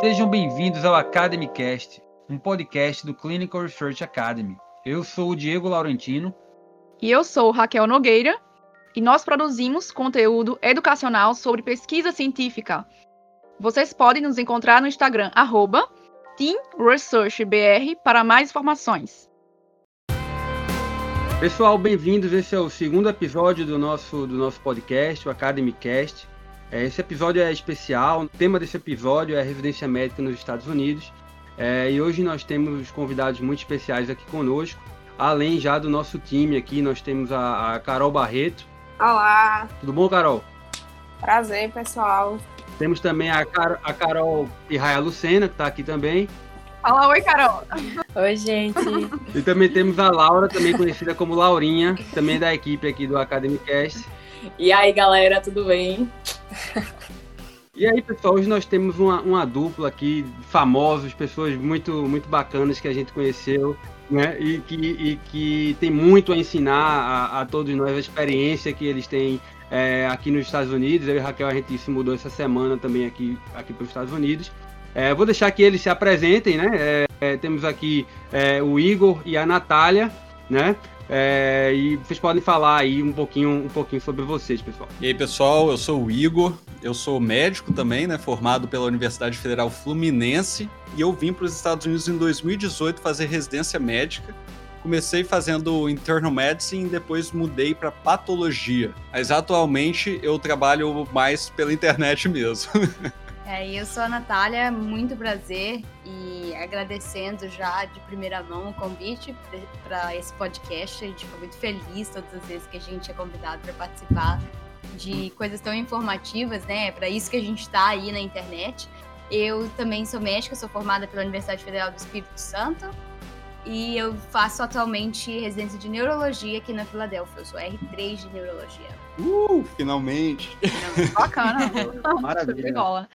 Sejam bem-vindos ao Academycast, um podcast do Clinical Research Academy. Eu sou o Diego Laurentino. E eu sou Raquel Nogueira. E nós produzimos conteúdo educacional sobre pesquisa científica. Vocês podem nos encontrar no Instagram, arroba TeamResearchBR, para mais informações. Pessoal, bem-vindos. Esse é o segundo episódio do nosso, do nosso podcast, o Academycast. É, esse episódio é especial. O tema desse episódio é residência médica nos Estados Unidos. É, e hoje nós temos convidados muito especiais aqui conosco. Além já do nosso time aqui, nós temos a, a Carol Barreto. Olá! Tudo bom, Carol? Prazer, pessoal. Temos também a, Car a Carol Pirraia Lucena, que está aqui também. Fala oi, Carol. Oi, gente. E também temos a Laura, também conhecida como Laurinha, também da equipe aqui do Academycast. E aí, galera, tudo bem? E aí, pessoal, hoje nós temos uma, uma dupla aqui, famosos, pessoas muito, muito bacanas que a gente conheceu, né? E que, e que tem muito a ensinar a, a todos nós, a experiência que eles têm é, aqui nos Estados Unidos. Eu e Raquel, a gente se mudou essa semana também aqui, aqui para os Estados Unidos. É, vou deixar que eles se apresentem, né? É, é temos aqui é, o Igor e a Natália, né? É, e vocês podem falar aí um pouquinho, um pouquinho sobre vocês, pessoal. E aí, pessoal, eu sou o Igor, eu sou médico também, né? Formado pela Universidade Federal Fluminense. E eu vim para os Estados Unidos em 2018 fazer residência médica. Comecei fazendo internal medicine e depois mudei para patologia. Mas atualmente eu trabalho mais pela internet mesmo. É, eu sou a Natália, muito prazer e agradecendo já de primeira mão o convite para esse podcast. A gente ficou muito feliz todas as vezes que a gente é convidado para participar de coisas tão informativas, né? É para isso que a gente está aí na internet. Eu também sou médica, sou formada pela Universidade Federal do Espírito Santo e eu faço atualmente residência de neurologia aqui na Filadélfia. Eu sou R3 de neurologia. Uh, finalmente! Bacana! Maravilha!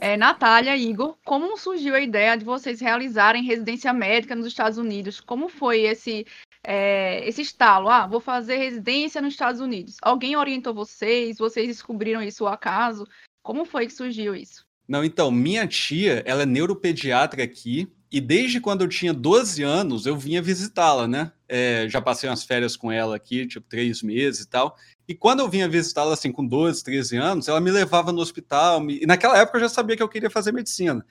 É, Natália, Igor, como surgiu a ideia de vocês realizarem residência médica nos Estados Unidos? Como foi esse, é, esse estalo? Ah, vou fazer residência nos Estados Unidos. Alguém orientou vocês? Vocês descobriram isso ao acaso? Como foi que surgiu isso? Não, então, minha tia, ela é neuropediatra aqui, e desde quando eu tinha 12 anos, eu vinha visitá-la, né? É, já passei umas férias com ela aqui, tipo, três meses e tal. E quando eu vinha visitá-la, assim, com 12, 13 anos, ela me levava no hospital. Me... E naquela época eu já sabia que eu queria fazer medicina.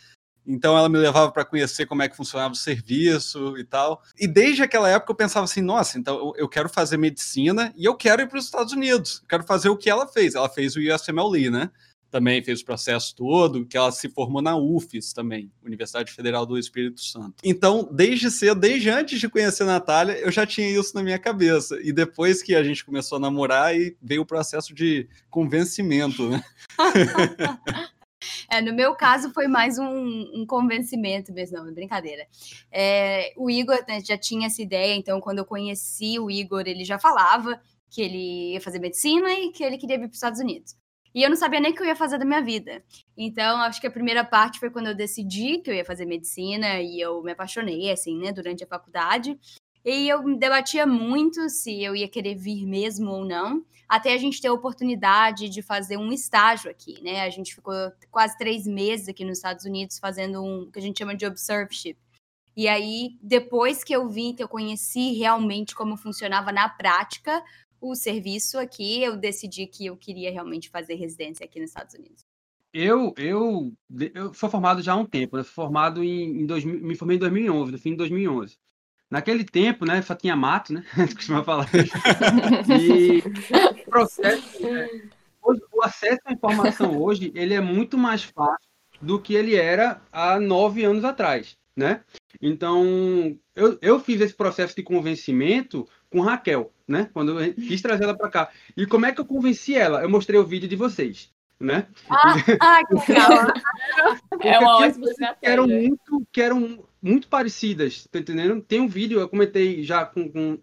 Então ela me levava para conhecer como é que funcionava o serviço e tal. E desde aquela época eu pensava assim, nossa, então eu quero fazer medicina e eu quero ir para os Estados Unidos. Quero fazer o que ela fez. Ela fez o USMLE, né? Também fez o processo todo, que ela se formou na UFES também, Universidade Federal do Espírito Santo. Então, desde cedo, desde antes de conhecer a Natália, eu já tinha isso na minha cabeça. E depois que a gente começou a namorar, e veio o processo de convencimento, né? É, no meu caso foi mais um, um convencimento mesmo, não, é brincadeira. É, o Igor né, já tinha essa ideia, então quando eu conheci o Igor, ele já falava que ele ia fazer medicina e que ele queria vir para os Estados Unidos. E eu não sabia nem o que eu ia fazer da minha vida. Então, acho que a primeira parte foi quando eu decidi que eu ia fazer medicina e eu me apaixonei, assim, né, durante a faculdade. E eu debatia muito se eu ia querer vir mesmo ou não, até a gente ter a oportunidade de fazer um estágio aqui, né? A gente ficou quase três meses aqui nos Estados Unidos fazendo um que a gente chama de observership. E aí, depois que eu vim, que eu conheci realmente como funcionava na prática, o serviço aqui, eu decidi que eu queria realmente fazer residência aqui nos Estados Unidos. Eu, eu, eu sou formado já há um tempo, né? Formado em, em dois, me formei em 2011, no fim de 2011. Naquele tempo, né, só tinha mato, né? Costuma falar. e o processo, né, o acesso à informação hoje, ele é muito mais fácil do que ele era há nove anos atrás, né? Então, eu, eu fiz esse processo de convencimento com Raquel, né? Quando eu quis trazer ela para cá. E como é que eu convenci ela? Eu mostrei o vídeo de vocês, né? Ah, ah que legal! é uma ótima que eram muito, que eram muito parecidas, tá entendendo? Tem um vídeo, eu comentei já com, com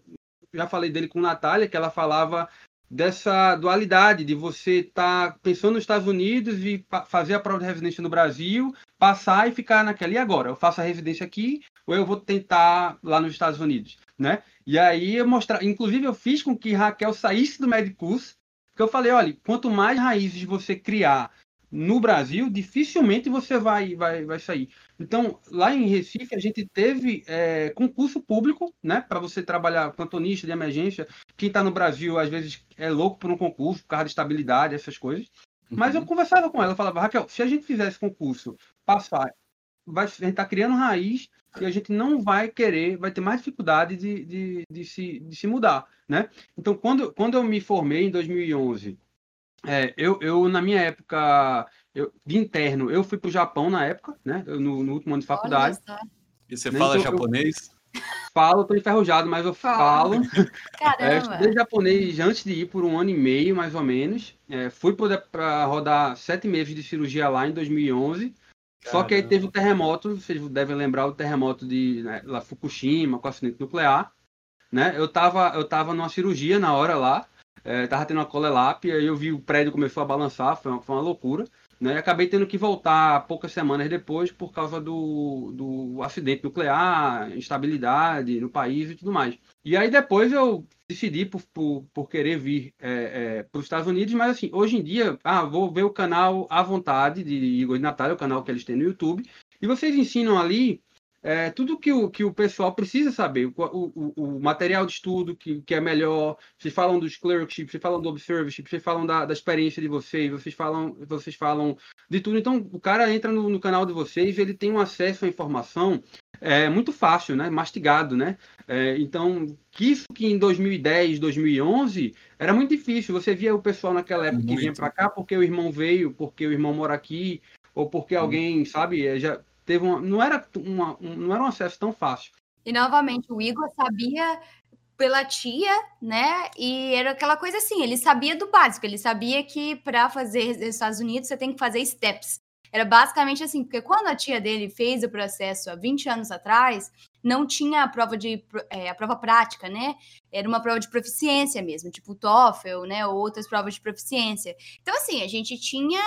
já falei dele com Natália, que ela falava dessa dualidade de você estar tá pensando nos Estados Unidos e fazer a prova de residência no Brasil, passar e ficar naquela. E agora? Eu faço a residência aqui ou eu vou tentar lá nos Estados Unidos, né? E aí eu mostrar, inclusive eu fiz com que Raquel saísse do Medicus, Porque eu falei, olha, quanto mais raízes você criar no Brasil, dificilmente você vai, vai, vai sair. Então, lá em Recife, a gente teve é, concurso público, né, para você trabalhar plantonista de emergência. Quem está no Brasil, às vezes, é louco por um concurso, por causa de estabilidade, essas coisas. Mas eu Uhum. conversava com ela, eu falava, Raquel, se a gente fizesse concurso, passar, vai, a gente está criando raiz e a gente não vai querer, vai ter mais dificuldade de, de, de, se, de se mudar, né? Então, quando, quando eu me formei em 2011, é, eu, eu, na minha época eu, de interno, eu fui para o Japão na época, né? Eu, no, no último ano de faculdade. E você Nem fala eu- japonês? Falo, estou enferrujado, mas eu falo. É, eu Caramba. estudei japonês antes de ir por um ano e meio, mais ou menos. É, fui para rodar sete meses de cirurgia lá em 2011. Só que aí teve o terremoto, vocês devem lembrar o terremoto de né, lá, Fukushima, com acidente nuclear. Né? Eu estava eu tava numa cirurgia na hora lá, é, tava tendo uma colelápia, aí eu vi o prédio começou a balançar, foi uma, foi uma loucura. Né? Acabei tendo que voltar poucas semanas depois por causa do, do acidente nuclear, instabilidade no país e tudo mais. E aí depois eu decidi por, por, por querer vir é, para os Estados Unidos, mas assim, hoje em dia, ah, vou ver o canal à vontade de Igor e Natália, o canal que eles têm no YouTube, e vocês ensinam ali é, tudo que o, que o pessoal precisa saber, o, o, o material de estudo que, que é melhor, vocês falam dos clerkships, vocês falam do observership, vocês falam da, da experiência de vocês, vocês falam, vocês falam de tudo. Então, o cara entra no, no canal de vocês, ele tem um acesso à informação é, muito fácil, né? mastigado, né? É, então, que isso que em 2010, 2011 era muito difícil. Você via o pessoal naquela época que vinha Muito. para cá porque o irmão veio, porque o irmão mora aqui, ou porque alguém, sabe, é, já teve uma, não era uma, um, não era um acesso tão fácil. E novamente, o Igor sabia pela tia, né? E era aquela coisa assim, ele sabia do básico, ele sabia que para fazer nos Estados Unidos você tem que fazer steps. Era basicamente assim, porque quando a tia dele fez o processo há 20 anos atrás, não tinha a prova de é, a prova prática, né? Era uma prova de proficiência mesmo, tipo TOEFL, né? Ou outras provas de proficiência. Então, assim, a gente tinha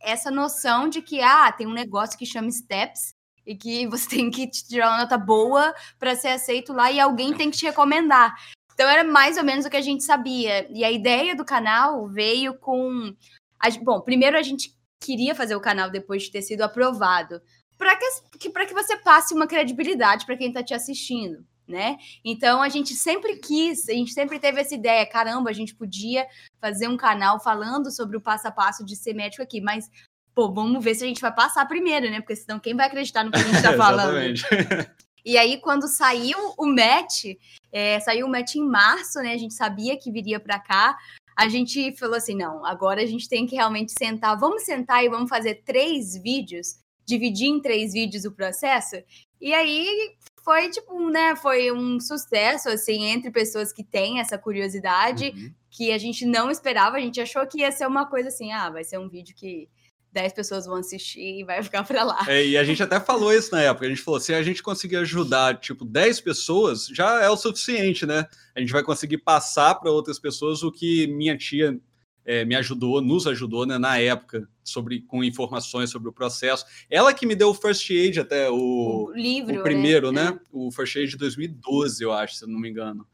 essa noção de que ah, tem um negócio que chama steps e que você tem que tirar uma nota boa para ser aceito lá e alguém tem que te recomendar. Então era mais ou menos o que a gente sabia. E a ideia do canal veio com. a- bom, primeiro a gente queria fazer o canal depois de ter sido aprovado, para que, que, pra que você passe uma credibilidade para quem está te assistindo. Né? Então a gente sempre quis, a gente sempre teve essa ideia, caramba, a gente podia fazer um canal falando sobre o passo a passo de ser médico aqui, mas pô, vamos ver se a gente vai passar primeiro, né? Porque senão quem vai acreditar no que a gente tá falando? E aí, quando saiu o match, é, saiu o match em março, né? A gente sabia que viria para cá. A gente falou assim: não, agora a gente tem que realmente sentar. Vamos sentar e vamos fazer três vídeos, dividir em três vídeos o processo. E aí foi tipo, né? Foi um sucesso, assim, entre pessoas que têm essa curiosidade, Uhum. que a gente não esperava. A gente achou que ia ser uma coisa assim: ah, vai ser um vídeo que 10 pessoas vão assistir e vai ficar pra lá. É, e a gente até falou isso na época. A gente falou: se a gente conseguir ajudar, tipo, 10 pessoas, já é o suficiente, né? A gente vai conseguir passar para outras pessoas o que minha tia é, me ajudou, nos ajudou, né, na época, sobre, com informações sobre o processo. Ela que me deu o First Aid até o, O livro. o primeiro, né? O First Aid de 2012, eu acho, se eu não me engano.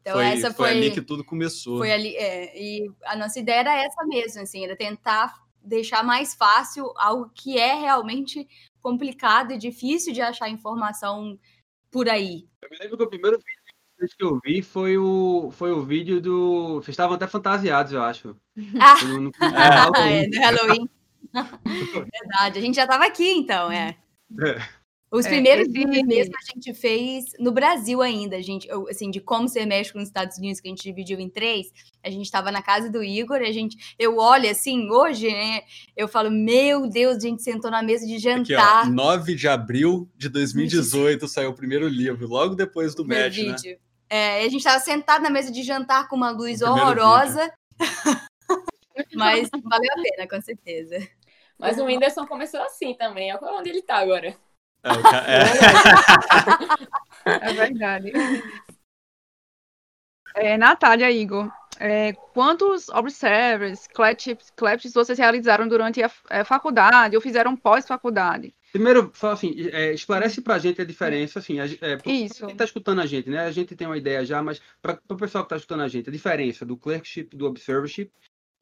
Então, foi, essa foi foi, ali que tudo começou. Foi ali, é, e a nossa ideia era essa mesmo, assim, era tentar deixar mais fácil algo que é realmente complicado e difícil de achar informação por aí. Eu me lembro que o primeiro vídeo que eu vi foi o, foi o vídeo do. Vocês estavam até fantasiados, eu acho. Ah, no- no- é, do Halloween. Verdade, a gente já estava aqui, então, é. É. Os É, primeiros esse- vídeos mesmo a gente fez no Brasil ainda, a gente, eu, assim, de como ser médico nos Estados Unidos, que a gente dividiu em três. A gente estava na casa do Igor, a gente, eu olho assim, hoje, né, eu falo, meu Deus, a gente sentou na mesa de Aqui, ó, jantar. 9 de abril de 2018 saiu o primeiro livro, logo depois do match, né? É, a gente estava sentado na mesa de jantar com uma luz O horrorosa. Mas valeu a pena, com certeza. Mas o Whindersson começou assim também. Olha onde ele tá agora. É, é. É verdade. É, Natália, Igor, é, quantos observers, clerkships, clerkships vocês realizaram durante a, a faculdade ou fizeram pós-faculdade? Primeiro, fala assim, é, esclarece para a gente a diferença, assim, é, Isso. quem está escutando a gente, né? A gente tem uma ideia já, mas para o pessoal que está escutando a gente, a diferença do clerkship, do observership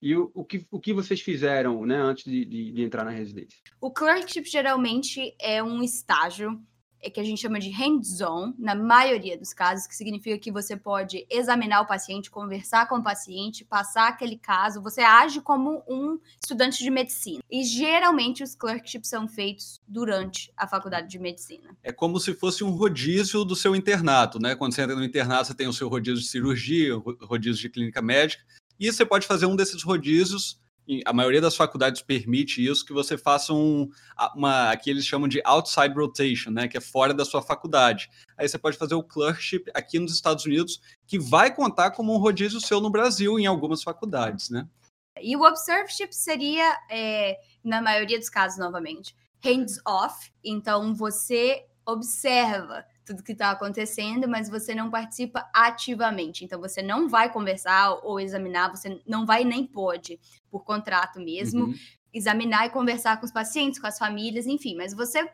e o, o, que, o que vocês fizeram, né, antes de, de, de entrar na residência. O clerkship geralmente é um estágio é que a gente chama de hands-on, na maioria dos casos, que significa que você pode examinar o paciente, conversar com o paciente, passar aquele caso, você age como um estudante de medicina. E geralmente os clerkships são feitos durante a faculdade de medicina. É como se fosse um rodízio do seu internato, né? Quando você entra no internato, você tem o seu rodízio de cirurgia, rodízio de clínica médica, e você pode fazer um desses rodízios a maioria das faculdades permite isso, que você faça um, uma, aqui eles chamam de outside rotation, né, que é fora da sua faculdade. Aí você pode fazer o clerkship aqui nos Estados Unidos, que vai contar como um rodízio seu no Brasil, em algumas faculdades, né? E o observership seria, é, na maioria dos casos, novamente, hands off. Então, você observa tudo que está acontecendo, mas você não participa ativamente. Então, você não vai conversar ou examinar, você não vai nem pode, por contrato mesmo, uhum. examinar e conversar com os pacientes, com as famílias, enfim. Mas você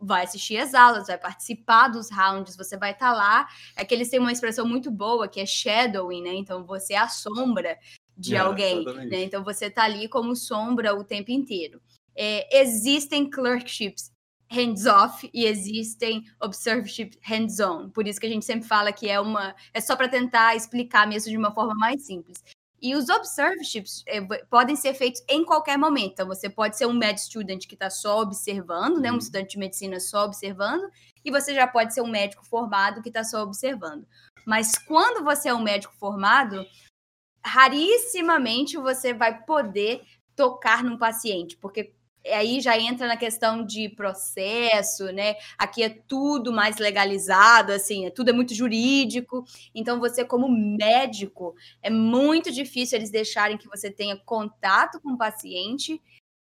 vai assistir as aulas, vai participar dos rounds, você vai estar tá lá. É que eles têm uma expressão muito boa que é shadowing, né? Então, você é a sombra de é, alguém, né? Então, você está ali como sombra o tempo inteiro. É, existem clerkships hands-off e existem observership hands-on. Por isso que a gente sempre fala que é uma é só para tentar explicar mesmo de uma forma mais simples. E os observerships é, podem ser feitos em qualquer momento. Então, você pode ser um med student que está só observando, né? Um uhum. estudante de medicina só observando, e você já pode ser um médico formado que está só observando. Mas quando você é um médico formado, rarissimamente você vai poder tocar num paciente, porque aí já entra na questão de processo, né? Aqui é tudo mais legalizado, assim, é, tudo é muito jurídico. Então, você, como médico, é muito difícil eles deixarem que você tenha contato com o paciente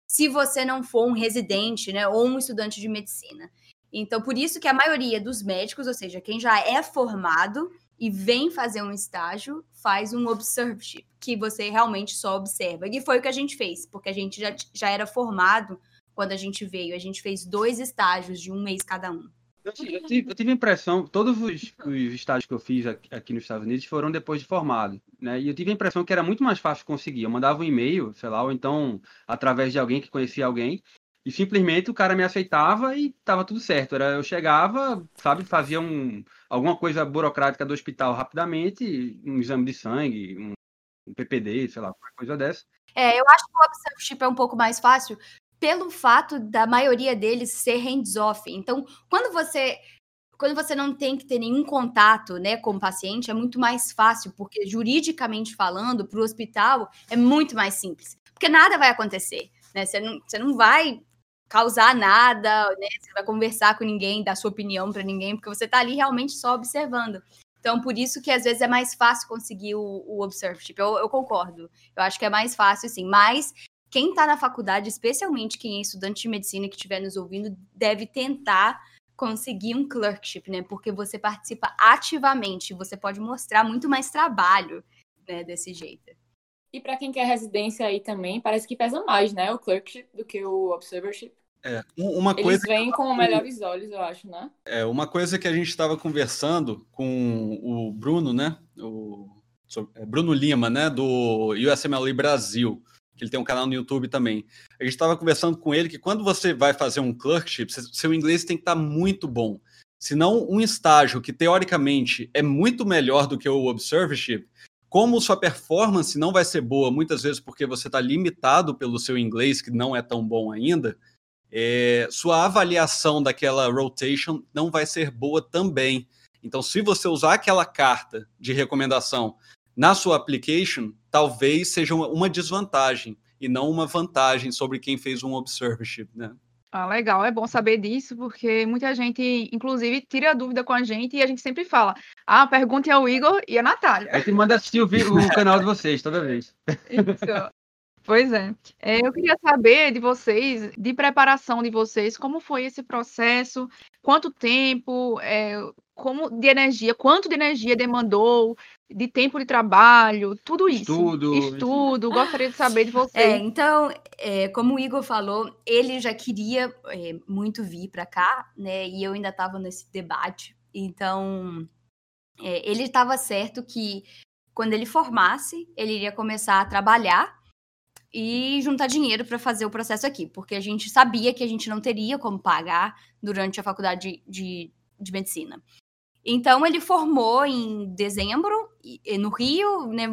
se você não for um residente, né? Ou um estudante de medicina. Então, por isso que a maioria dos médicos, ou seja, quem já é formado, e vem fazer um estágio, faz um observership, que você realmente só observa. E foi o que a gente fez, porque a gente já, já era formado quando a gente veio. A gente fez dois estágios de um mês cada um. Eu tive, eu tive a impressão, todos os, os, estágios que eu fiz aqui, aqui, nos Estados Unidos foram depois de formado, né? E eu tive a impressão que era muito mais fácil conseguir. Eu mandava um e-mail, sei lá, ou então através de alguém que conhecia alguém, e simplesmente o cara me aceitava e tava tudo certo. Era, eu chegava, sabe, fazia um, alguma coisa burocrática do hospital rapidamente, um exame de sangue, um, um PPD, sei lá, qualquer coisa dessa. É, eu acho que o observership é um pouco mais fácil pelo fato da maioria deles ser hands-off. Então, quando você quando você não tem que ter nenhum contato né, com o paciente, é muito mais fácil, porque juridicamente falando, para o hospital, é muito mais simples. Porque nada vai acontecer. Né? Você, não, você não vai causar nada, né? Você vai conversar com ninguém, dar sua opinião para ninguém, porque você está ali realmente só observando. Então, por isso que às vezes é mais fácil conseguir o, o observership. Eu, eu, concordo. Eu acho que é mais fácil, sim. Mas quem está na faculdade, especialmente quem é estudante de medicina que estiver nos ouvindo, deve tentar conseguir um clerkship, né? Porque você participa ativamente, você pode mostrar muito mais trabalho, né? Desse jeito. E para quem quer residência aí também, parece que pesa mais, né? O clerkship do que o observership. É, uma coisa Eles vêm com melhores olhos, eu acho, né? É, uma coisa que a gente estava conversando com o Bruno, né? O é, Bruno Lima, né? Do USMLE Brasil, que ele tem um canal no YouTube também. A gente estava conversando com ele que quando você vai fazer um clerkship, seu inglês tem que estar tá muito bom. Senão, um estágio que teoricamente é muito melhor do que o observership, como sua performance não vai ser boa, muitas vezes porque você está limitado pelo seu inglês, que não é tão bom ainda, é, sua avaliação daquela rotation não vai ser boa também. Então, se você usar aquela carta de recomendação na sua application, talvez seja uma, desvantagem e não uma vantagem sobre quem fez um observership, né? Ah, legal, é bom saber disso, porque muita gente, inclusive, tira dúvida com a gente e a gente sempre fala: ah, pergunte ao Igor e a Natália. Aí te manda assistir o, o canal de vocês toda vez. Isso. Pois é. é. Eu queria saber de vocês, de preparação de vocês, como foi esse processo, quanto tempo, é, como de energia, quanto de energia demandou, de tempo de trabalho, tudo isso. Estudo. Estudo. Gostaria de saber de você. É, então, é, como o Igor falou, ele já queria é, muito vir para cá, né? E eu ainda estava nesse debate. Então, é, ele estava certo que quando ele formasse, ele iria começar a trabalhar e juntar dinheiro para fazer o processo aqui, porque a gente sabia que a gente não teria como pagar durante a faculdade de, de medicina. Então ele formou em dezembro no Rio, né,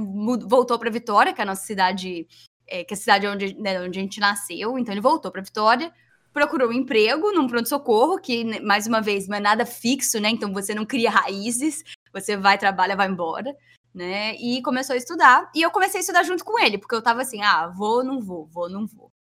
voltou para Vitória, que é a nossa cidade, é, que é a cidade onde, né, onde a gente nasceu. Então ele voltou para Vitória, procurou um emprego num pronto socorro, que né, mais uma vez não é nada fixo, né? Então você não cria raízes, você vai trabalha, vai embora, né? E começou a estudar. E eu comecei a estudar junto com ele, porque eu tava assim, ah, vou, não vou, vou, não vou.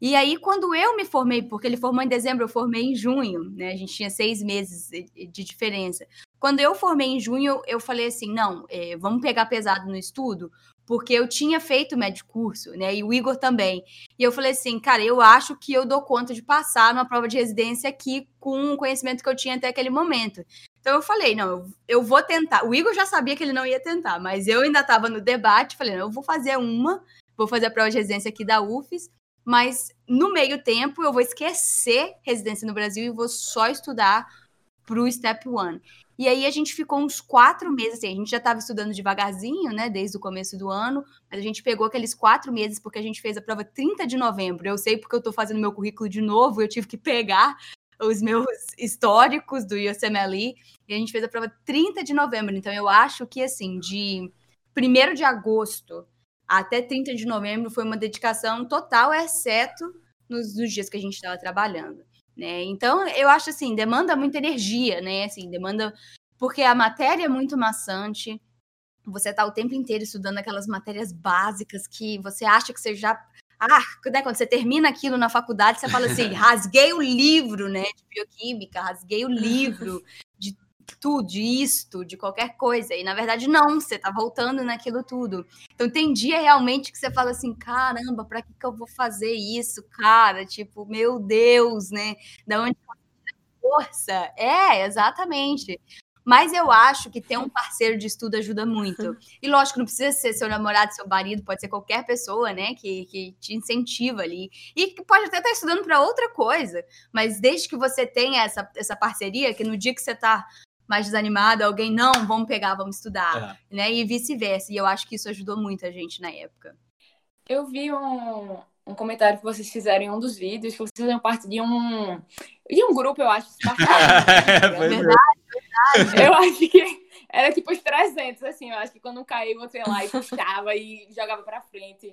E aí, quando eu me formei, porque ele formou em dezembro, eu formei em junho, né? A gente tinha seis meses de diferença. Quando eu formei em junho, eu falei assim: não, é, vamos pegar pesado no estudo, porque eu tinha feito médio curso, né? E o Igor também. E eu falei assim, cara, eu acho que eu dou conta de passar numa prova de residência aqui com o conhecimento que eu tinha até aquele momento. Então eu falei, não, eu, vou tentar. O Igor já sabia que ele não ia tentar, mas eu ainda estava no debate, falei, não, eu vou fazer uma, vou fazer a prova de residência aqui da UFES mas no meio tempo eu vou esquecer residência no Brasil e vou só estudar para o Step One. E aí a gente ficou uns quatro meses, assim, a gente já estava estudando devagarzinho, né, desde o começo do ano, mas a gente pegou aqueles quatro meses porque a gente fez a prova 30 de novembro. Eu sei porque eu estou fazendo meu currículo de novo, eu tive que pegar os meus históricos do USMLE, e a gente fez a prova 30 de novembro. Então eu acho que, assim, de 1 de agosto até 30 de novembro foi uma dedicação total, exceto nos, nos dias que a gente estava trabalhando. Né? Então, eu acho assim, demanda muita energia, né? Assim, demanda. Porque a matéria é muito maçante. Você está o tempo inteiro estudando aquelas matérias básicas que você acha que você já. Ah, né? quando você termina aquilo na faculdade, você fala assim: rasguei o livro né, de bioquímica, rasguei o livro de isto, de qualquer coisa. E na verdade, não, você tá voltando naquilo tudo. Então tem dia realmente que você fala assim: caramba, para que, que eu vou fazer isso, cara? Tipo, meu Deus, né? Da onde força? É, exatamente. Mas eu acho que ter um parceiro de estudo ajuda muito. E lógico, não precisa ser seu namorado, seu marido, pode ser qualquer pessoa, né, que, que te incentiva ali. E que pode até estar estudando para outra coisa, mas desde que você tenha essa, essa parceria, que no dia que você está mais desanimado, alguém, não, vamos pegar, vamos estudar, é. né? E vice-versa. E eu acho que isso ajudou muito a gente na época. Eu vi um, um comentário que vocês fizeram em um dos vídeos, que vocês faziam parte de um, de um grupo, eu acho. é, verdade, verdade. Eu acho que era tipo os 300, assim, eu acho que quando caiu, você ia lá e puxava e jogava pra frente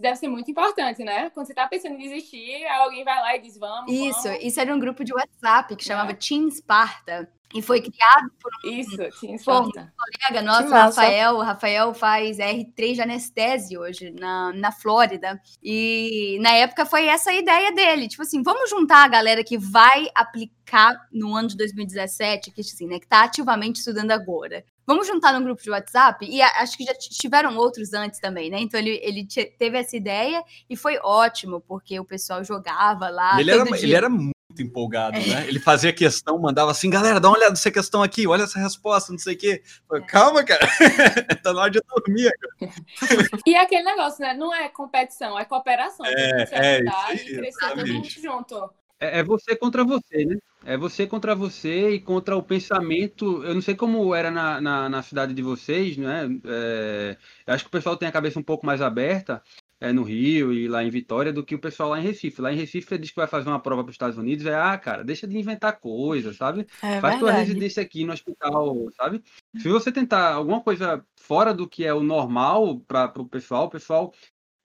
deve ser muito importante, né? Quando você tá pensando em desistir, alguém vai lá e diz, vamos, Isso, vamos. isso era um grupo de WhatsApp que chamava é. Team Sparta. E foi criado por um, Isso, Sparta. um colega nosso, Rafael. O Rafael faz R3 de anestese hoje, na, na Flórida. E na época foi essa a ideia dele. Tipo assim, vamos juntar a galera que vai aplicar no ano de 2017, que, assim, né, que tá ativamente estudando agora. Vamos juntar num grupo de WhatsApp? E acho que já tiveram outros antes também, né? Então ele, ele teve essa ideia e foi ótimo, porque o pessoal jogava lá. Ele, era, ele era muito empolgado, né? Ele fazia questão, mandava assim, galera, dá uma olhada nessa questão aqui, olha essa resposta, não sei o quê. Calma, cara, tá na hora de dormir. e aquele negócio, né? Não é competição, é cooperação. É, é, isso, e crescer todo mundo junto. É, é, você contra você, né? É você contra você e contra o pensamento. Eu não sei como era na, na, na cidade de vocês, né? É, eu acho que o pessoal tem a cabeça um pouco mais aberta é, no Rio e lá em Vitória do que o pessoal lá em Recife. Lá em Recife ele diz que vai fazer uma prova para os Estados Unidos, é ah, cara, deixa de inventar coisas, sabe? É Faz tua residência aqui no hospital, sabe? Se você tentar alguma coisa fora do que é o normal para o pessoal, o pessoal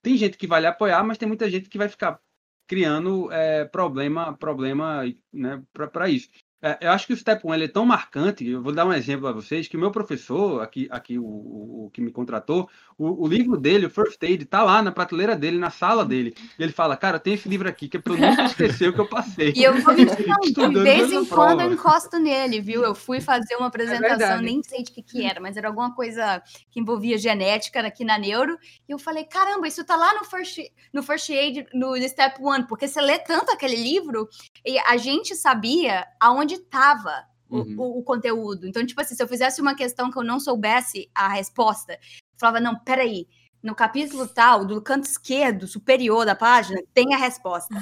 tem gente que vai lhe apoiar, mas tem muita gente que vai ficar criando é, problema, problema né, para isso. É, eu acho que o Step One ele é tão marcante, eu vou dar um exemplo a vocês, que o meu professor, aqui, aqui o, o, o que me contratou, o, o, livro dele, o First Aid, tá lá na prateleira dele, na sala dele. E ele fala, cara, tem esse livro aqui, que é pra eu nunca esquecer o que eu passei. E eu vou não, de vez em quando eu encosto nele, viu? Eu fui fazer uma é apresentação, é nem sei de que que era, mas era alguma coisa que envolvia genética aqui na Neuro, e eu falei, caramba, isso tá lá no First, no first Aid, no Step One, porque você lê tanto aquele livro, e a gente sabia aonde estava o- Uhum. o, o conteúdo. Então, tipo assim, se eu fizesse uma questão que eu não soubesse a resposta, eu falava, não, peraí, no capítulo tal, do canto esquerdo, superior da página, tem a resposta.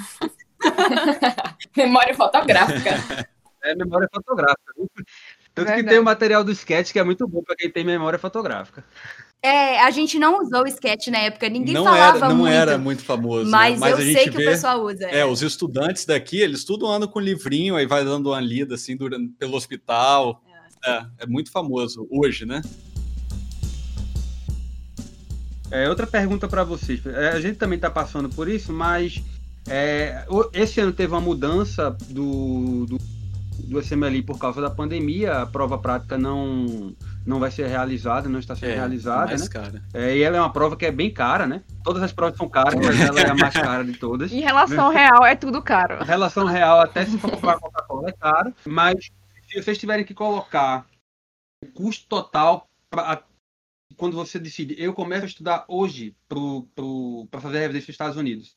Memória fotográfica. É memória fotográfica. Tanto que Verdade. tem o material do sketch que é muito bom para quem tem memória fotográfica. É, a gente não usou o sketch na época, ninguém não falava era, não muito. era muito famoso. né? Mas, eu a gente sei que vê, o pessoal usa. É, os estudantes daqui, eles tudo andam com livrinho, aí vai dando uma lida assim durante, pelo hospital. É, é muito famoso hoje, né? É, outra pergunta para vocês. É, a gente também está passando por isso, mas é, esse ano teve uma mudança do, do, do SMLI por causa da pandemia. A prova prática não, não vai ser realizada, não está sendo É, realizada, mais né? cara. É, e ela é uma prova que é bem cara, né? Todas as provas são caras, mas ela é a mais cara de todas. Em relação real, é tudo caro. A relação real, até se for comprar Coca-Cola, é caro. Mas se vocês tiverem que colocar o custo total pra, quando você decide, eu começo a estudar hoje para fazer a residência nos Estados Unidos,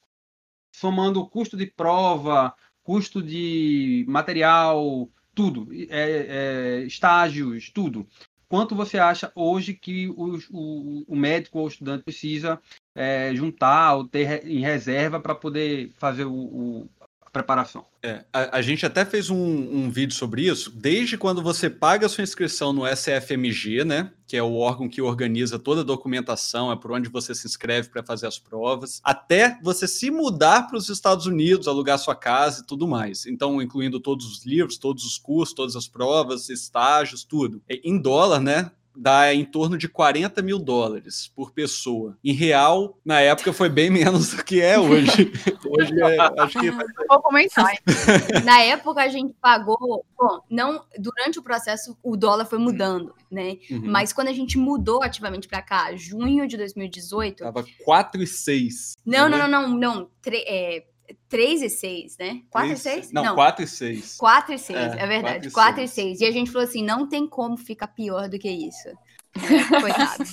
somando o custo de prova, custo de material, tudo, é, é, estágios, tudo. Quanto você acha hoje que o, o, o médico ou o estudante precisa é, juntar ou ter em reserva para poder fazer o, preparação? É, a, a gente até fez um, um vídeo sobre isso, desde quando você paga a sua inscrição no SFMG, né? Que é o órgão que organiza toda a documentação, é por onde você se inscreve para fazer as provas, até você se mudar para os Estados Unidos, alugar sua casa e tudo mais. Então, incluindo todos os livros, todos os cursos, todas as provas, estágios, tudo. E Em dólar, né? Dá em torno de 40 mil dólares por pessoa. Em real, na época, foi bem menos do que é hoje. hoje é, acho que vou comentar. Na época a gente pagou, bom, não durante o processo o dólar foi mudando, né? Uhum. Mas quando a gente mudou ativamente para cá, junho de 2018, Tava 4 e 6. não, não, não, não, não, tre, é, 3 e 6, né? 4 e 6? Não, 4 e 6. 4 e 6, É, é, verdade. quatro e 4 e seis. 6. E a gente falou assim: não tem como ficar pior do que isso. Coitado.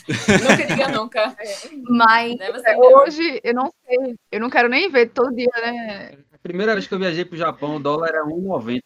nunca diga nunca. Mas Né? É, Hoje, eu não sei. Eu não quero nem ver todo dia, né? A primeira vez que eu viajei para o Japão, o dólar era 1,90.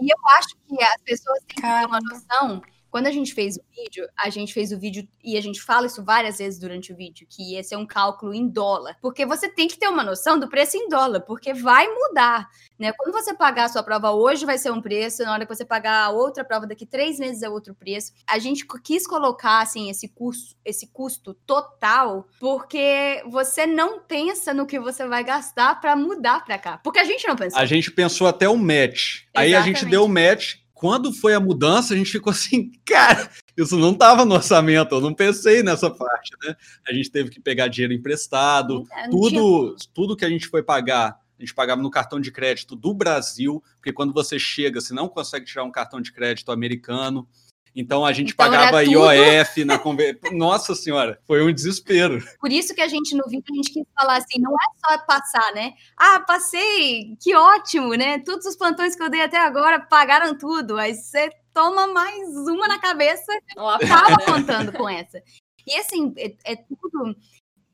E eu acho que as pessoas têm que ter uma noção. Quando a gente fez o vídeo, a gente fez o vídeo e a gente fala isso várias vezes durante o vídeo, que esse é um cálculo em dólar. Porque você tem que ter uma noção do preço em dólar, porque vai mudar. Né? Quando você pagar a sua prova hoje, vai ser um preço, na hora que você pagar a outra prova daqui três meses é outro preço. A gente quis colocar assim, esse, custo, esse custo total, porque você não pensa no que você vai gastar para mudar para cá. Porque a gente não pensou. A gente pensou até o match. Aí a gente Exatamente. deu o match. Quando foi a mudança, a gente ficou assim, cara, isso não estava no orçamento, eu não pensei nessa parte, né? A gente teve que pegar dinheiro emprestado, não tinha tudo, tudo que a gente foi pagar, a gente pagava no cartão de crédito do Brasil, porque quando você chega, você não consegue tirar um cartão de crédito americano. Então a gente Então, pagava IOF na conver... Nossa senhora, foi um desespero. Por isso que a gente no vídeo a gente quis falar assim, não é só passar, né? Ah, passei, que ótimo, né? Todos os plantões que eu dei até agora pagaram tudo. Aí você toma mais uma na cabeça, Uma tava contando com essa. E assim, é, é tudo.